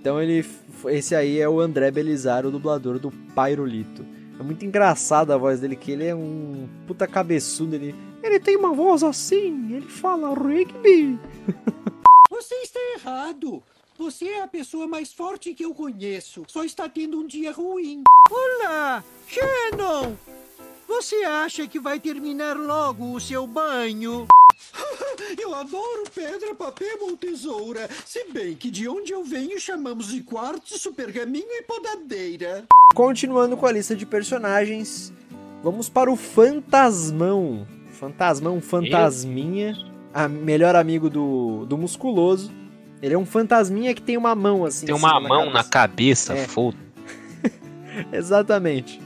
Então ele. Esse aí é o André Belizar, o dublador do Pyrolito. É muito engraçado a voz dele, que ele é um puta cabeçudo. Ele, ele tem uma voz assim, ele fala rugby. Você está errado. Você é a pessoa mais forte que eu conheço. Só está tendo um dia ruim. Olá, Shannon! Você acha que vai terminar logo o seu banho? Eu adoro pedra, papel ou tesoura. Se bem que de onde eu venho chamamos de quartzo, pergaminho e podadeira. Continuando com a lista de personagens, vamos para o Fantasmão. Fantasmão, Fantasminha, a melhor amigo do, do Musculoso. Ele é um fantasminha que tem uma mão assim. Tem em uma cima mão na cabeça. cabeça, É. foda. Exatamente.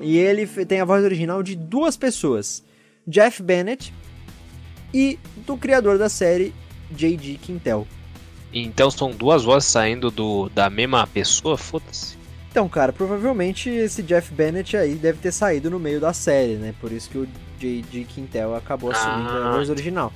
E ele tem a voz original de duas pessoas: Jeff Bennett e do criador da série, J.D. Quintel. Então são duas vozes saindo do, da mesma pessoa, foda-se. Então, cara, provavelmente esse Jeff Bennett aí deve ter saído no meio da série, né? Por isso que o J.J. Quintel acabou assumindo Ah. a voz original.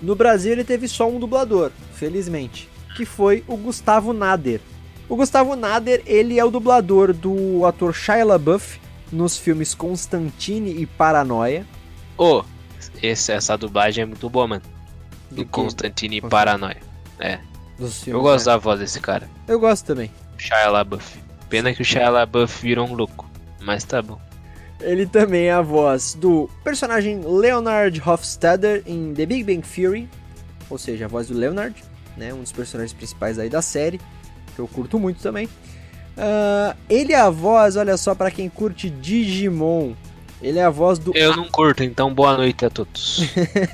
No Brasil ele teve só um dublador, felizmente, que foi o Gustavo Nader. O Gustavo Nader, ele é o dublador do ator Shia LaBeouf nos filmes Constantine e Paranoia. Ô, esse- essa dublagem é muito boa, mano. Do Do? Constantine e. Paranoia. É. Filmes, Eu gosto né? da voz desse cara. Eu gosto também. Shia LaBeouf. Pena que o Shia LaBeouf virou um louco. Mas tá bom. Ele também é a voz do personagem Leonard Hofstadter em The Big Bang Theory, ou seja, a voz do Leonard, né, um dos personagens principais aí da série, que eu curto muito também. Ah, ele é a voz, olha só, pra quem curte Digimon, ele é a voz do Eu não curto, então boa noite a todos.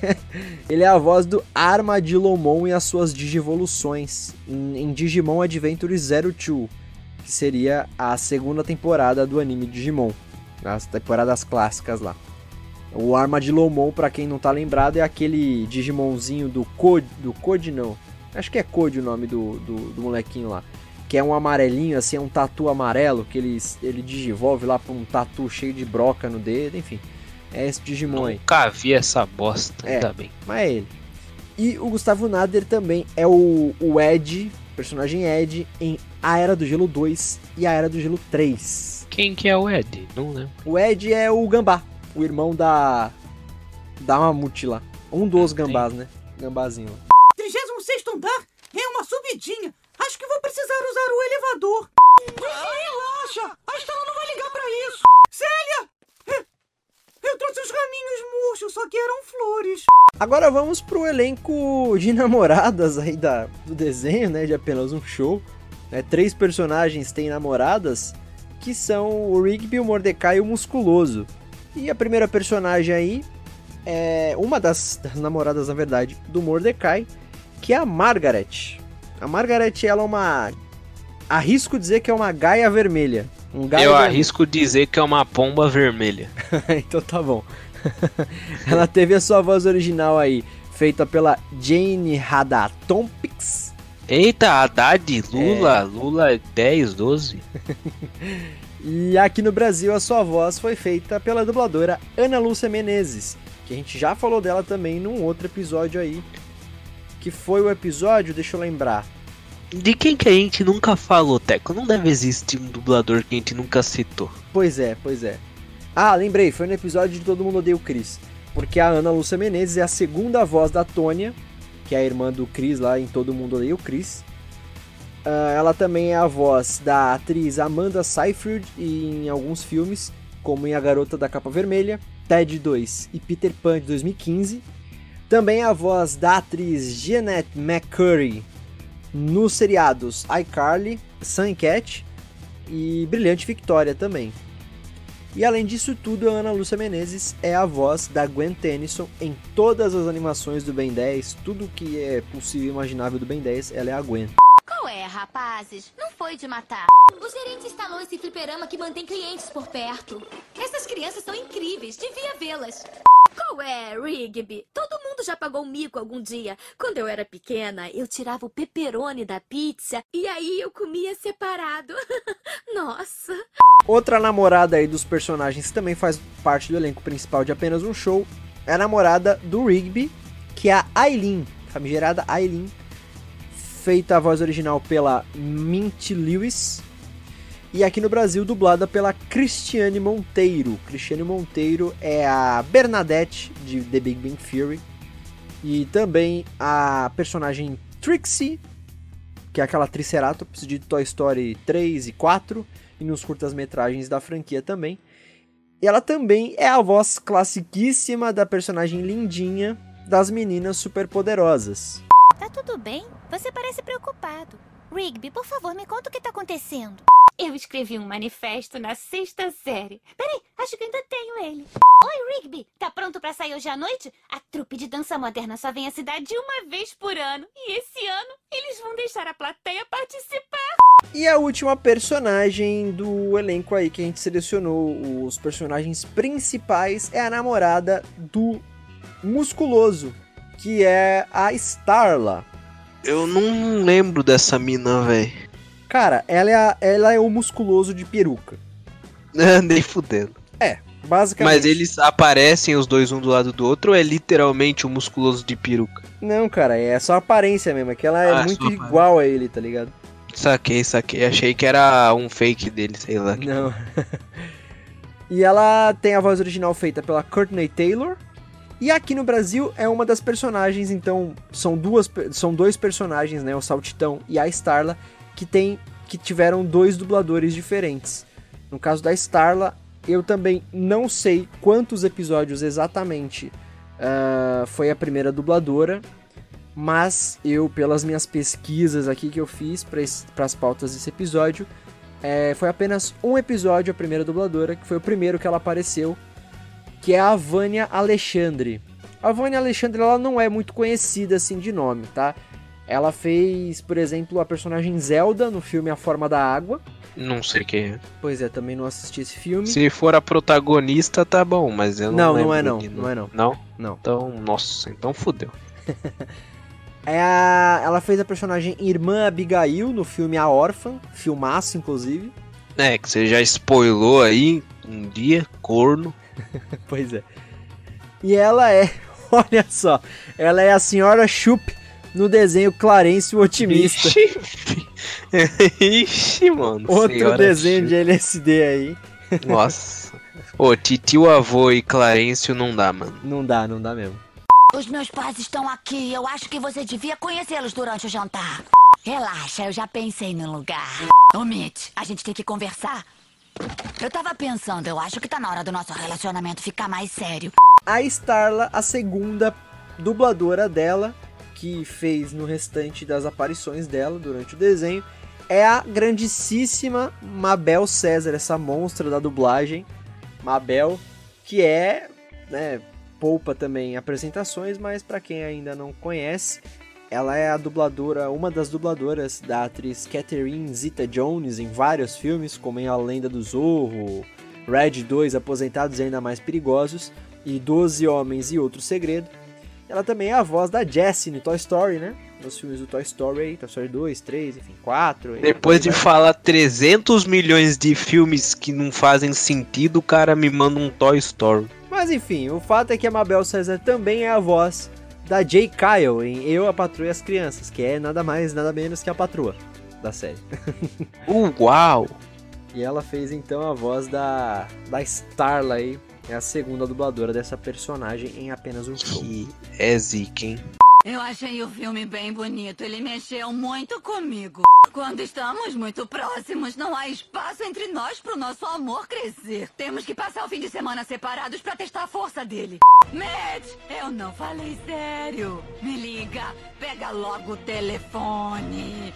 ele é a voz do Armadillomon e as suas digivoluções em, Digimon Adventure 02, que seria a segunda temporada do anime Digimon, as temporadas clássicas lá. O Armadillomon, pra quem não tá lembrado, é aquele Digimonzinho do Code, do Code não, acho que é Code o nome do, do, do molequinho lá. Que é um amarelinho, assim, é um tatu amarelo, que ele, ele digivolve lá pra um tatu cheio de broca no dedo, enfim. É esse Digimon aí. Nunca vi essa bosta, É. ainda bem. Mas é ele. E o Gustavo Nader também é o, o Ed, personagem Ed, em A Era do Gelo 2 e A Era do Gelo 3. Quem que é o Ed? Não lembro. O Ed é o Gambá, o irmão da. da Mamute lá. Um dos Entendi. gambás, né? Gambazinho lá. 36 andar é uma subidinha. Acho que vou precisar usar o elevador. Relaxa, a Estela não vai ligar pra isso. Célia! Eu trouxe os raminhos murchos, só que eram flores. Agora vamos pro elenco de namoradas aí da, do desenho, né? De apenas um show. Né? Três personagens têm namoradas, que são o Rigby, o Mordecai e o Musculoso. E a primeira personagem aí é uma das, das namoradas, na verdade, do Mordecai, que é a Margaret. A Margaret, ela é uma... Arrisco dizer que é uma gaia vermelha. Um gaia Eu vermelho. arrisco dizer que é uma pomba vermelha. então tá bom. Ela teve a sua voz original aí, feita pela Jane Hadatompix. Eita, Haddad, Lula, Lula 10, 12. E aqui no Brasil a sua voz foi feita pela dubladora Ana Lúcia Menezes, que a gente já falou dela também num outro episódio aí, que foi o episódio, deixa eu lembrar, De quem que a gente nunca falou, Teco? Não deve existir um dublador que a gente nunca citou. Pois é, pois é. Ah, lembrei, foi no episódio de Todo Mundo Odeia o Chris. Porque a Ana Lúcia Menezes é a segunda voz da Tônia, que é a irmã do Chris lá em Todo Mundo Odeia o Chris. Ah, ela também é a voz da atriz Amanda Seyfried em alguns filmes, como em A Garota da Capa Vermelha, Ted 2 e Peter Pan de 2015. Também a voz da atriz Jeanette McCurry nos seriados iCarly, Sun Cat e Brilhante Victória também. E além disso tudo, a Ana Lúcia Menezes é a voz da Gwen Tennyson em todas as animações do Ben 10, tudo que é possível e imaginável do Ben 10, ela é a Gwen. Qual é, rapazes? Não foi de matar. O gerente instalou esse fliperama que mantém clientes por perto. Essas crianças são incríveis, devia vê-las. Qual é, Rigby? Todo mundo já pagou mico algum dia. Quando eu era pequena, eu tirava o pepperoni da pizza e aí eu comia separado. Nossa. Outra namorada aí dos personagens que também faz parte do elenco principal de apenas um show é a namorada do Rigby, que é a Aileen, famigerada Aileen, feita a voz original pela Mint Lewis e aqui no Brasil dublada pela Cristiane Monteiro. Cristiane Monteiro é a Bernadette de The Big Bang Theory e também a personagem Trixie, que é aquela Triceratops de Toy Story 3 e 4 e nos curtas-metragens da franquia também. E ela também é a voz classiquíssima da personagem lindinha das meninas superpoderosas. Tá tudo bem? Você parece preocupado. Rigby, por favor, me conta o que tá acontecendo. Eu escrevi um manifesto na sexta série. Peraí, acho que ainda tenho ele. Oi, Rigby! Tá pronto pra sair hoje à noite? A trupe de dança moderna só vem à cidade uma vez por ano. E esse ano, eles vão deixar a plateia participar. E a última personagem do elenco aí que a gente selecionou, os personagens principais, é a namorada do musculoso, que é a Starla. Eu não lembro dessa mina, velho. Cara, ela é, a- ela é o musculoso de peruca. Nem fudendo. Basicamente. Mas eles aparecem os dois um do lado do outro ou é literalmente o musculoso de peruca? Não, cara, é só a aparência mesmo. É que ela é Ah, muito igual a ele, tá ligado? Saquei, saquei. Achei que era um fake dele, sei lá. Não. e ela tem a voz original feita pela Courtney Taylor. E aqui no Brasil é uma das personagens, então são duas, são dois personagens, né, o Saltitão e a Starla, que tem que tiveram dois dubladores diferentes. No caso da Starla, eu também não sei quantos episódios exatamente ah, foi a primeira dubladora, mas eu, pelas minhas pesquisas aqui que eu fiz para as pautas desse episódio, é, foi apenas um episódio a primeira dubladora, que foi o primeiro que ela apareceu, que é a Vânia Alexandre. A Vânia Alexandre ela não é muito conhecida assim de nome, tá? Ela fez, por exemplo, a personagem Zelda no filme A Forma da Água. Não sei quem é. Pois é, também não assisti esse filme. Se for a protagonista, tá bom, mas eu não Não, não é não, de- não é não. Não? Não. Então, nossa, então fudeu. É a... Ela fez a personagem Irmã Abigail no filme A Órfã, filmaço inclusive. É, que você já spoilou aí um dia, corno. Pois é. E ela é, olha só, ela é a senhora Chup no desenho Clarence o Otimista. Ixi, Ixi, mano. Outro senhora desenho de LSD aí. Nossa. Ô, titio avô e Clarencio não dá, mano. Não dá, não dá mesmo. Os meus pais estão aqui. Eu acho que você devia conhecê-los durante o jantar. Relaxa, eu já pensei no lugar. Ô, Mitch, a gente tem que conversar. Eu tava pensando, eu acho que tá na hora do nosso relacionamento ficar mais sério. A Starla, a segunda dubladora dela, que fez no restante das aparições dela durante o desenho, é a grandíssima Mabel César, essa monstra da dublagem. Mabel, que é, né, poupa também apresentações, mas para quem ainda não conhece, ela é a dubladora, uma das dubladoras da atriz Catherine Zeta-Jones em vários filmes, como em A Lenda do Zorro, Red 2, Aposentados e Ainda Mais Perigosos, e Doze Homens e Outro Segredo. Ela também é a voz da Jessie no Toy Story, né? Nos filmes do Toy Story, Toy Story 2, 3, enfim, 4. e Depois por de falar 300 milhões de filmes que não fazem sentido, o cara me manda um Toy Story. Mas enfim, o fato é que a Mabel César também é a voz da Jay Kyle em Eu, a Patroa e as Crianças, que é nada mais, nada menos que a patroa da série. Uh, uau! E ela fez então a voz da, da Starla aí, é a segunda dubladora dessa personagem em apenas um show. Que é zica, hein? Eu achei o filme bem bonito. Ele mexeu muito comigo. Quando estamos muito próximos, não há espaço entre nós para o nosso amor crescer. Temos que passar o fim de semana separados para testar a força dele. Matt, eu não falei sério. Me liga, pega logo o telefone.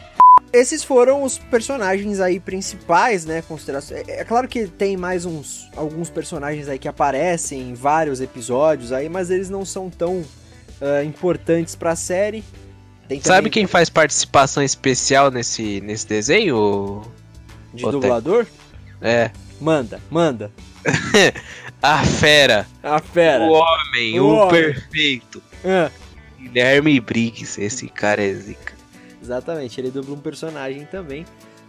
Esses foram os personagens aí principais, né? Consideração. É, é claro que tem mais uns alguns personagens aí que aparecem em vários episódios aí, mas eles não são tão ah, importantes pra série. Tem Sabe também quem faz participação especial nesse, nesse desenho? de dublador? É. Manda, manda. A fera. A fera. O homem, O o, homem. perfeito. Ah, Guilherme Briggs, esse cara é zica. exatamente, ele dubla um personagem também,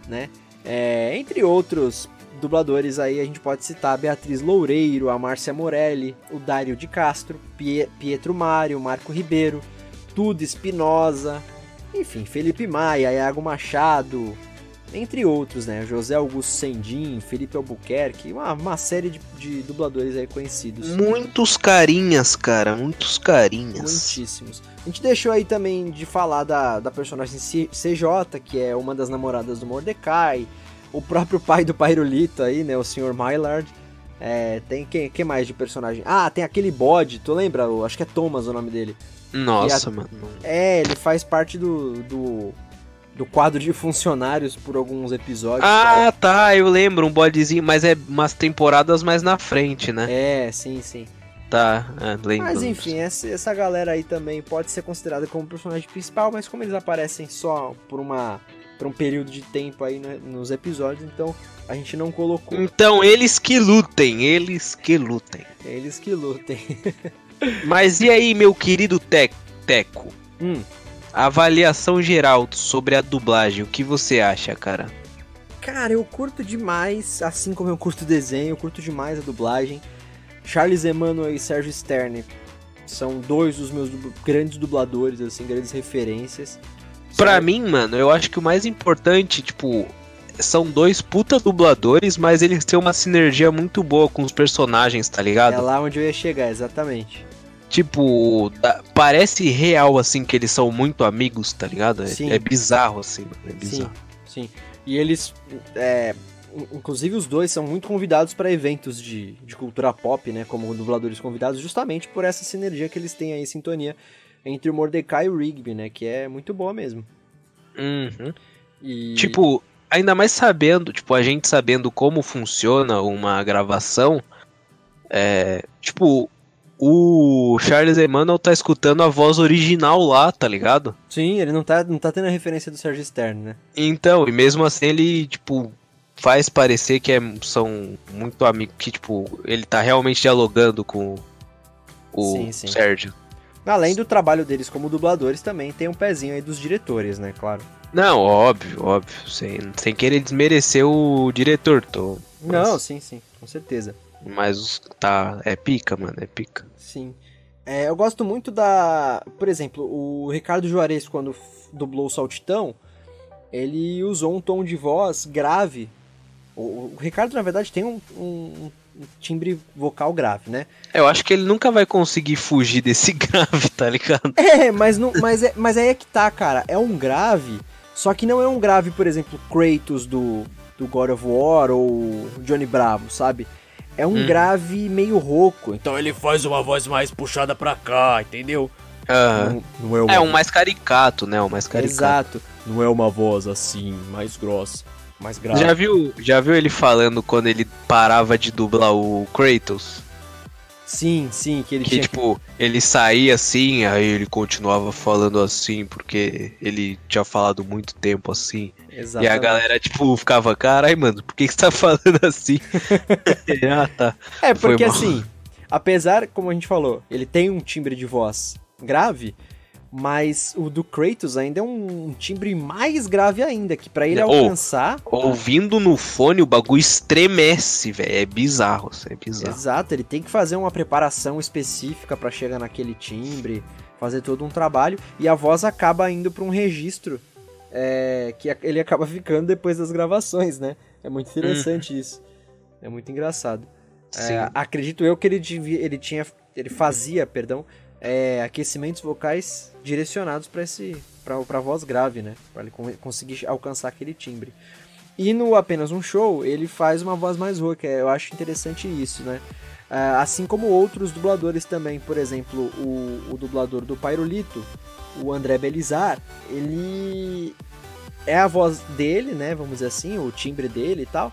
né? É, entre outros dubladores aí, a gente pode citar a Beatriz Loureiro, a Márcia Morelli, o Dário de Castro, Pie- Pietro Mário, Marco Ribeiro, Tudo Espinosa, enfim, Felipe Maia, Iago Machado, entre outros, né? José Augusto Sendim, Felipe Albuquerque, uma, uma série de, de dubladores aí conhecidos. Muitos carinhas, cara, muitos carinhas. Muitíssimos. A gente deixou aí também de falar da, da personagem CJ, que é uma das namoradas do Mordecai, o próprio pai do Pairulito aí, né, o Sr. Mylard. É, tem quem, quem mais de personagem? Ah, tem aquele bode, tu lembra? Acho que é Thomas o nome dele. Nossa, a- mano. É, ele faz parte do, do, do quadro de funcionários por alguns episódios. Ah, tá, eu lembro, um bodezinho, mas é umas temporadas mais na frente, né? É, sim, sim. Tá, é, lembro. Mas enfim, essa, essa galera aí também pode ser considerada como personagem principal, mas como eles aparecem só por uma por um período de tempo aí né, nos episódios, então a gente não colocou. Então, eles que lutem, eles que lutem. Eles que lutem. Mas e aí, meu querido Te- Teco? Hum. avaliação geral sobre a dublagem, o que você acha, cara? Cara, eu curto demais, assim como eu curto o desenho, eu curto demais a dublagem. Charles Emmanuel e Sérgio Sterne são dois dos meus grandes dubladores, assim, grandes referências. Pra mim, mano, eu acho que o mais importante, tipo, são dois puta dubladores, mas eles têm uma sinergia muito boa com os personagens, tá ligado? É lá onde eu ia chegar, exatamente. Tipo, parece real, assim, que eles são muito amigos, tá ligado? É, Sim. é bizarro, assim, mano, é bizarro. Sim, sim. E eles, é, in- inclusive os dois são muito convidados para eventos de, de cultura pop, né? Como dubladores convidados, justamente por essa sinergia que eles têm aí, sintonia entre o Mordecai e o Rigby, né? Que é muito boa mesmo. Uhum. E... Tipo, ainda mais sabendo, tipo, a gente sabendo como funciona uma gravação, é, tipo, o Charles Emmanuel tá escutando a voz original lá, tá ligado? Sim, ele não tá, não tá tendo a referência do Sérgio Stern, né? Então, e mesmo assim ele, tipo, faz parecer que é- são muito amigos, que, tipo, ele tá realmente dialogando com o Sim, sim. Sérgio. Além do trabalho deles como dubladores, também tem um pezinho aí dos diretores, né? Claro. Não, óbvio, óbvio, sem, sem querer desmerecer o diretor, tô, Não, sim, sim, com certeza. mas tá, é pica, mano, é pica. Sim. É, eu gosto muito da. Por exemplo, o Ricardo Juarez, quando dublou o Saltitão, ele usou um tom de voz grave. O, o Ricardo, na verdade, tem um- um timbre vocal grave, né? Eu acho que ele nunca vai conseguir fugir desse grave, tá ligado? É, mas, não, mas, é, mas aí é que tá, cara. É um grave, só que não é um grave, por exemplo, Kratos do, do God of War ou Johnny Bravo, sabe? É um Hum. grave meio rouco. Então ele faz uma voz mais puxada pra cá, entendeu? Aham. Não, não é uma É um mais caricato, né? Um mais caricato. Exato. Não é uma voz assim, mais grossa, mais grave. Já viu, já viu ele falando quando ele parava de dublar o Kratos? Sim, sim, que ele Que tinha tipo, ele saía assim, aí ele continuava falando assim, porque ele tinha falado muito tempo assim. E a Exatamente. galera, tipo, ficava, carai, mano, por que, que você tá falando assim? ah, tá. É, porque assim, apesar, como a gente falou, ele tem um timbre de voz grave, mas o do Kratos ainda é um timbre mais grave ainda, que pra ele Ô, alcançar. Ouvindo no fone, o bagulho estremece, velho. É bizarro, isso é bizarro. Exato, ele tem que fazer uma preparação específica pra chegar naquele timbre, fazer todo um trabalho, e a voz acaba indo pra um registro é, que ele acaba ficando depois das gravações, né? É muito interessante isso. É muito engraçado. É, acredito eu que ele, devia, ele tinha, ele fazia, perdão, é, aquecimentos vocais direcionados para esse, para voz grave, né? Para ele con- conseguir alcançar aquele timbre. E no apenas um show ele faz uma voz mais rouca. Eu acho interessante isso, né? Ah, assim como outros dubladores também, por exemplo, o, o dublador do Pairolito, o André Belizar, ele é a voz dele, né? Vamos dizer assim, o timbre dele e tal.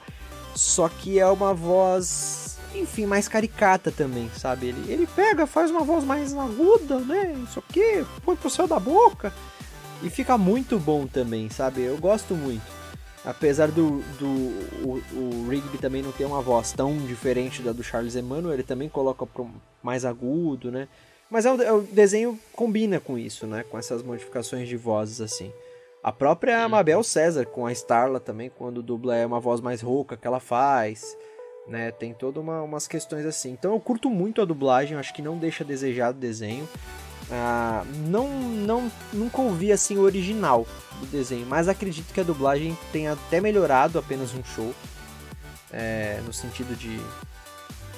Só que é uma voz, enfim, mais caricata também, sabe? Ele, ele pega, faz uma voz mais aguda, né? Isso aqui, põe pro céu da boca. E fica muito bom também, sabe? Eu gosto muito. Apesar do, do o, o Rigby também não ter uma voz tão diferente da do Charles Emmanuel, ele também coloca pro mais agudo, né? Mas é o, é o desenho combina com isso, né? Com essas modificações de vozes assim. A própria Mabel César com a Starla também, quando dubla é uma voz mais rouca que ela faz, né? Tem todas uma, umas questões assim. Então eu curto muito a dublagem, acho que não deixa a desejar do desenho. Ah, não, não, nunca ouvi assim o original do desenho, mas acredito que a dublagem tenha até melhorado apenas um show, é, no sentido de,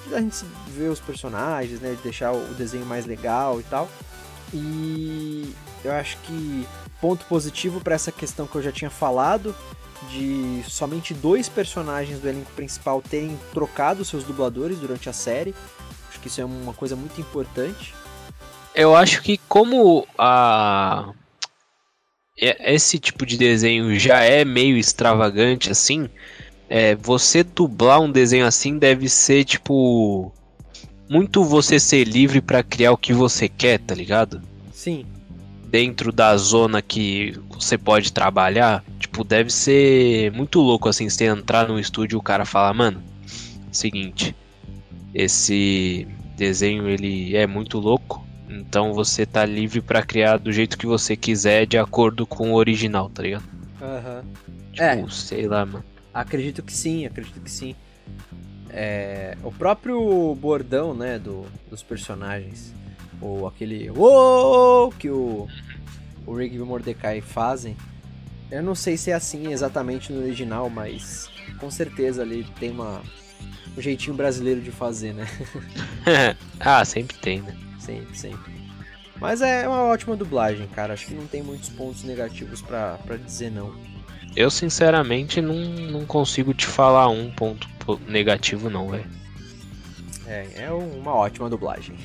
de a gente ver os personagens, né, de deixar o desenho mais legal e tal. E eu acho que ponto positivo para essa questão que eu já tinha falado de somente dois personagens do elenco principal terem trocado seus dubladores durante a série. Acho que isso é uma coisa muito importante. Eu acho que como a esse tipo de desenho já é meio extravagante assim, é, você dublar um desenho assim deve ser tipo muito você ser livre pra criar o que você quer, tá ligado? Sim. Dentro da zona que você pode trabalhar, tipo, deve ser muito louco assim, você entrar no estúdio e o cara falar, mano, seguinte, esse desenho ele é muito louco, Então você tá livre pra criar do jeito que você quiser, de acordo com o original, tá ligado? Aham. Tipo, É. sei lá, mano. Acredito que sim, acredito que sim. É, o próprio bordão, né, do, dos personagens, ou aquele "Uou!" que o, o Rigby e o Mordecai fazem, eu não sei se é assim exatamente no original, mas com certeza ali tem uma, um jeitinho brasileiro de fazer, né? ah, sempre tem, né? Sempre, sempre. Mas é uma ótima dublagem, cara. Acho que não tem muitos pontos negativos pra, pra dizer não. Eu, sinceramente, não, não consigo te falar um ponto po- negativo, não, velho. É, é uma ótima dublagem.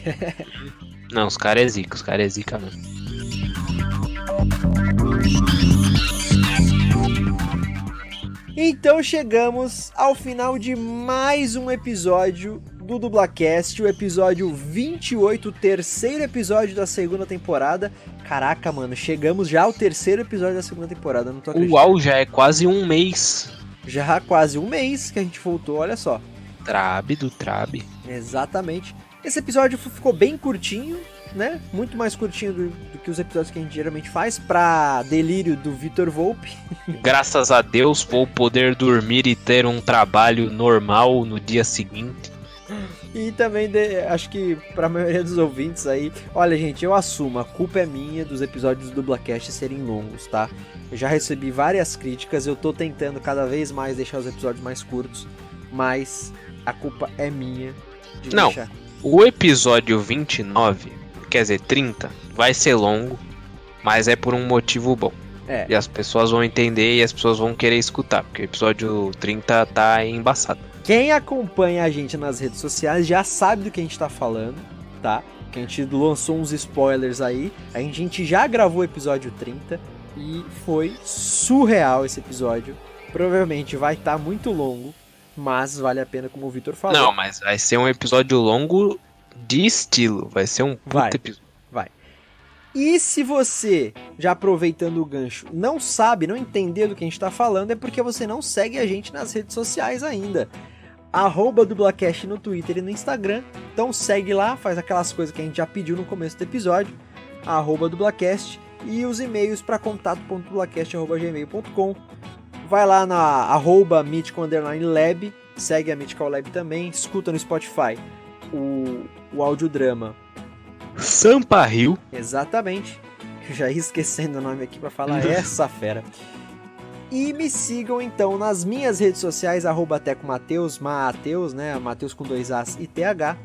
Não, os caras é zica, os caras é zica mesmo. Então chegamos ao final de mais um episódio do Dublacast, o episódio 28, o terceiro episódio da segunda temporada. Caraca, mano, chegamos já ao terceiro episódio da segunda temporada, não tô acreditando. Uau, já é quase um mês. Já há quase um mês que a gente voltou, olha só. Trabe do Trabe. Exatamente. Esse episódio ficou bem curtinho, né? Muito mais curtinho do, do que os episódios que a gente geralmente faz, pra delírio do Vitor Volpe. Graças a Deus vou poder dormir e ter um trabalho normal no dia seguinte. E também de- acho que pra maioria dos ouvintes aí, olha gente, eu assumo, a culpa é minha dos episódios do Dublacast serem longos, tá? Eu já recebi várias críticas, eu tô tentando cada vez mais deixar os episódios mais curtos, mas a culpa é minha de Não, deixar. o episódio 29, quer dizer, 30, vai ser longo, mas é por um motivo bom. É. E as pessoas vão entender e as pessoas vão querer escutar, porque o episódio 30 tá embaçado. Quem acompanha a gente nas redes sociais já sabe do que a gente tá falando, tá? Que a gente lançou uns spoilers aí. A gente, já gravou o episódio 30 e foi surreal esse episódio. Provavelmente vai estar muito longo, mas vale a pena, como o Vitor falou. Não, mas vai ser um episódio longo de estilo. Vai ser um Vai. episódio. Vai. E se você, já aproveitando o gancho, não sabe, não entendeu do que a gente tá falando, é porque você não segue a gente nas redes sociais ainda. Arroba Dublacast no Twitter e no Instagram. Então segue lá, faz aquelas coisas que a gente já pediu no começo do episódio. Arroba Dublacast e os e-mails para contato.dublacast.gmail.com Vai lá na arroba Mythical Underline Lab, segue a Mythical Lab também, escuta no Spotify o, o audiodrama Sampa Rio. Exatamente. Já ia esquecendo o nome aqui pra falar essa fera. E me sigam então nas minhas redes sociais, arroba Teco Mateus, Mateus, né? Mateus com dois As e TH,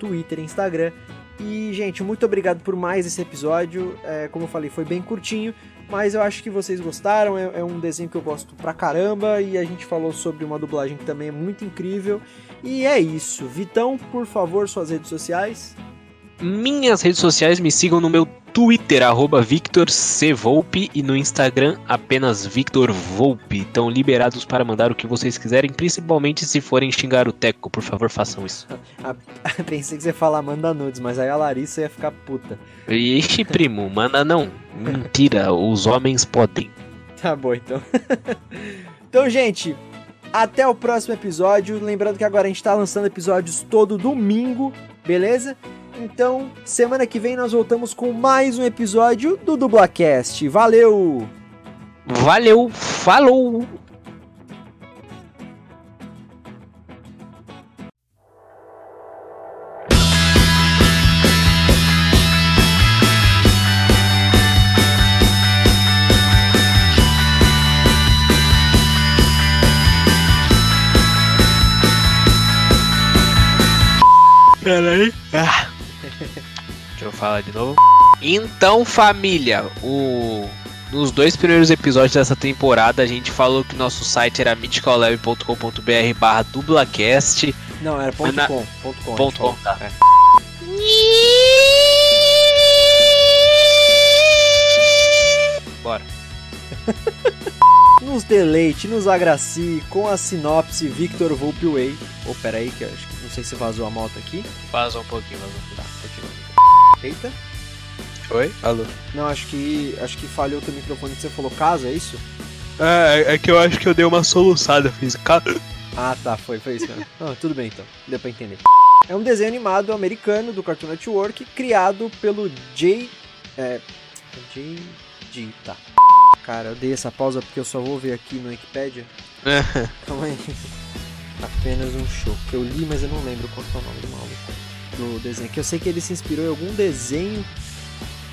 Twitter e Instagram. E, gente, muito obrigado por mais esse episódio. É, como eu falei, foi bem curtinho, mas eu acho que vocês gostaram. É, é um desenho que eu gosto pra caramba. E a gente falou sobre uma dublagem que também é muito incrível. E é isso. Vitão, por favor, suas redes sociais. Minhas redes sociais me sigam no meu Twitter, arroba Victor C. Volpe, e no Instagram apenas Victor Volpe. Estão liberados para mandar o que vocês quiserem, principalmente se forem xingar o Teco. Por favor, façam isso. Ah, Pensei que você ia falar manda nudes, mas aí a Larissa ia ficar puta. Ixi, primo, manda não. Mentira, os homens podem. Tá bom, então. então, gente, até o próximo episódio. Lembrando que agora a gente tá lançando episódios todo domingo, beleza? Então, semana que vem nós voltamos com mais um episódio do Dublacast. Valeu! Valeu, falou! Peraí. Ah. Deixa eu falar de novo. Então, família, o... nos dois primeiros episódios dessa temporada a gente falou que nosso site era mythicallab.com.br barra dublacast. Não, era ponto Na- com. Ponto com. Ponto com, tá. É. Bora. Nos deleite, nos agracie com a sinopse Victor Volpe Way. Oh, pera aí, que eu acho que sei se vazou a moto aqui. Vazou um pouquinho, vazou. Tá, continua. Eita. Oi? Alô? Não, acho que acho que falhou teu microfone que você falou casa, é isso? É, é que eu acho que eu dei uma soluçada, fiz. Ah, tá, foi, foi isso mesmo. Ah, tudo bem então, deu pra entender. É um desenho animado americano do Cartoon Network, criado pelo J. É. J. Tá. Cara, eu dei essa pausa porque eu só vou ver aqui no Wikipedia. Calma aí. Apenas um show. Que eu li, mas eu não lembro qual é o nome do maluco. Do desenho. Que eu sei que ele se inspirou em algum desenho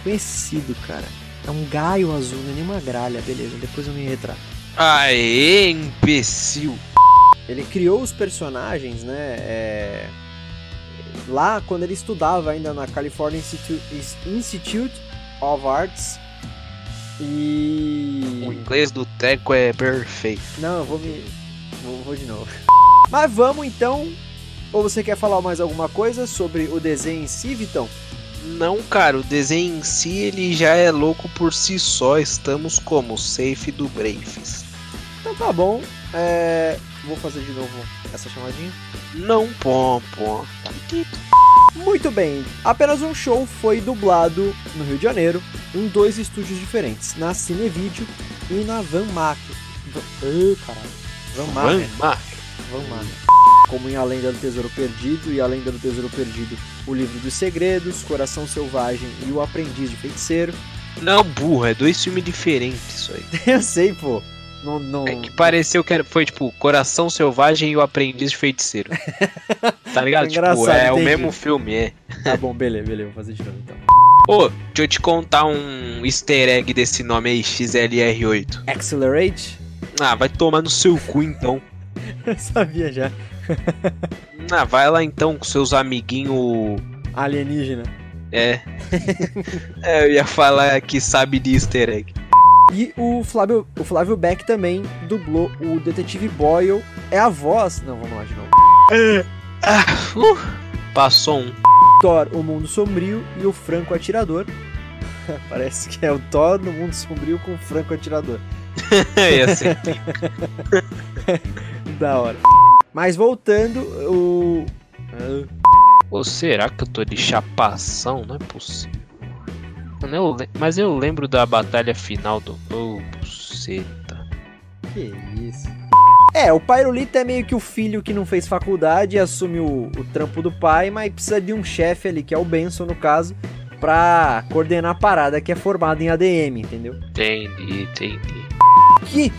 conhecido, cara. É um gaio azul, não é nenhuma gralha. Beleza, depois eu me retrato. Aê, imbecil. Ele criou os personagens, né? é, Lá quando ele estudava ainda na California Institute, Institute of Arts. E. O inglês do Teco é perfeito. Não, eu vou me. Vou, vou de novo. Mas vamos então. Ou você quer falar mais alguma coisa sobre o desenho em si, Vitão? Não, cara, o desenho em si ele já é louco por si só. Estamos como safe do Braves. Então tá bom. É... Vou fazer de novo essa chamadinha. Não, pom, pom. Muito bem. Apenas um show foi dublado no Rio de Janeiro em dois estúdios diferentes, na Cinevídeo e na Van Mac. Va- Ih, caralho. Van Mac. Van Mac. Van Mac. Como em A Lenda do Tesouro Perdido e A Lenda do Tesouro Perdido, O Livro dos Segredos, Coração Selvagem e O Aprendiz de Feiticeiro. Não, burro, é dois filmes diferentes isso aí. Eu sei, pô. Não, não... É que pareceu que foi tipo Coração Selvagem e o Aprendiz de Feiticeiro. Tá ligado? tipo, Engraçado, é o mesmo filme, é. Tá bom, beleza, beleza. Vou fazer de novo então. Ô, deixa eu te contar um easter egg desse nome aí, XLR8. Accelerate? Ah, vai tomar no seu cu então. Eu sabia já. Ah, vai lá então com seus amiguinhos. Alienígena. É. é. Eu ia falar que sabe de easter egg. E o Flávio, o Flávio Beck também dublou o Detetive Boyle. É a voz. Não, vamos lá de novo. Ah, uh, passou um. Thor, o Mundo Sombrio e o Franco Atirador. Parece que é o Thor no Mundo Sombrio com o Franco Atirador. Ia ser. Da hora. Mas voltando, o. Ou será que eu tô de chapação? Não é possível. Mano, eu le- Mas eu lembro da batalha final do. Ô, buceta. Que isso? É, o Pyrolito é meio que o filho que não fez faculdade e assume o, o trampo do pai, mas precisa de um chefe ali, que é o Benson no caso, pra coordenar a parada que é formado em ADM, entendeu? Entendi, entendi. Que,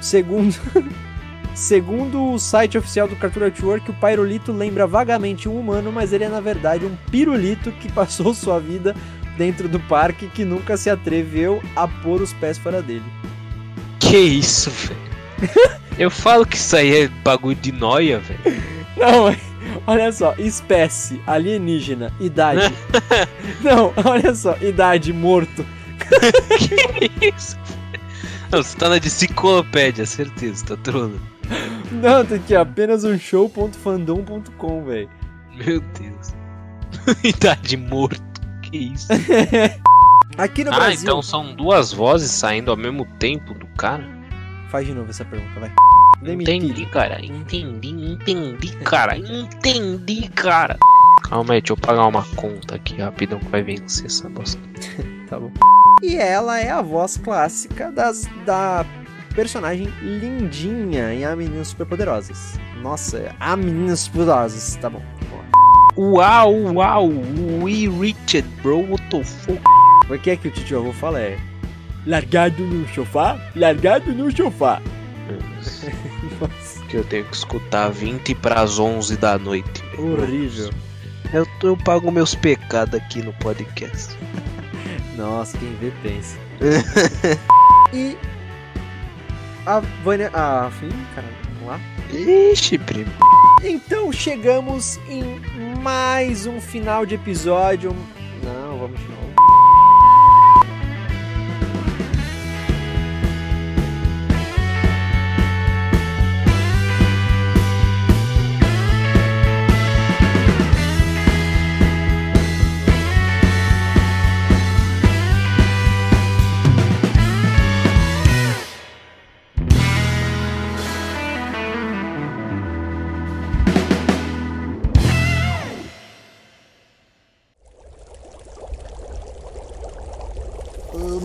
segundo, segundo o site oficial do Cartoon Network, o Pyrolito lembra vagamente um humano, mas ele é na verdade um pirulito que passou sua vida dentro do parque que nunca se atreveu a pôr os pés fora dele. Que isso, velho? Eu falo que isso aí é bagulho de noia, velho. Não, olha só, espécie, alienígena, idade. Não, olha só, idade, morto. que isso? Não, você tá na enciclopédia, certeza, tá trolando. Não, tem aqui apenas um show.fandom.com, velho. Meu Deus. Idade morto, que isso? Aqui no ah, Brasil. então são duas vozes saindo ao mesmo tempo do cara? Faz de novo essa pergunta, vai. Entendi, cara. Entendi, entendi, cara. Entendi, cara. Calma aí, deixa eu pagar uma conta aqui rapidão que vai vencer essa bosta. Tá bom. E ela é a voz clássica das, da personagem lindinha em A Meninas Superpoderosas. Nossa, A Meninas Superpoderosas, tá bom. Uau, uau, we reached, bro, what the fuck? O que é que o tio avô fala é largado no sofá, largado no sofá. Que eu tenho que escutar 20 pras 11 da noite. Horrível. Eu, eu pago meus pecados aqui no podcast. Nossa, quem vê pensa. e a Vânia. A. Ih, caralho, vamos lá. Ixi, primo. Então chegamos em mais um final de episódio. Não, vamos de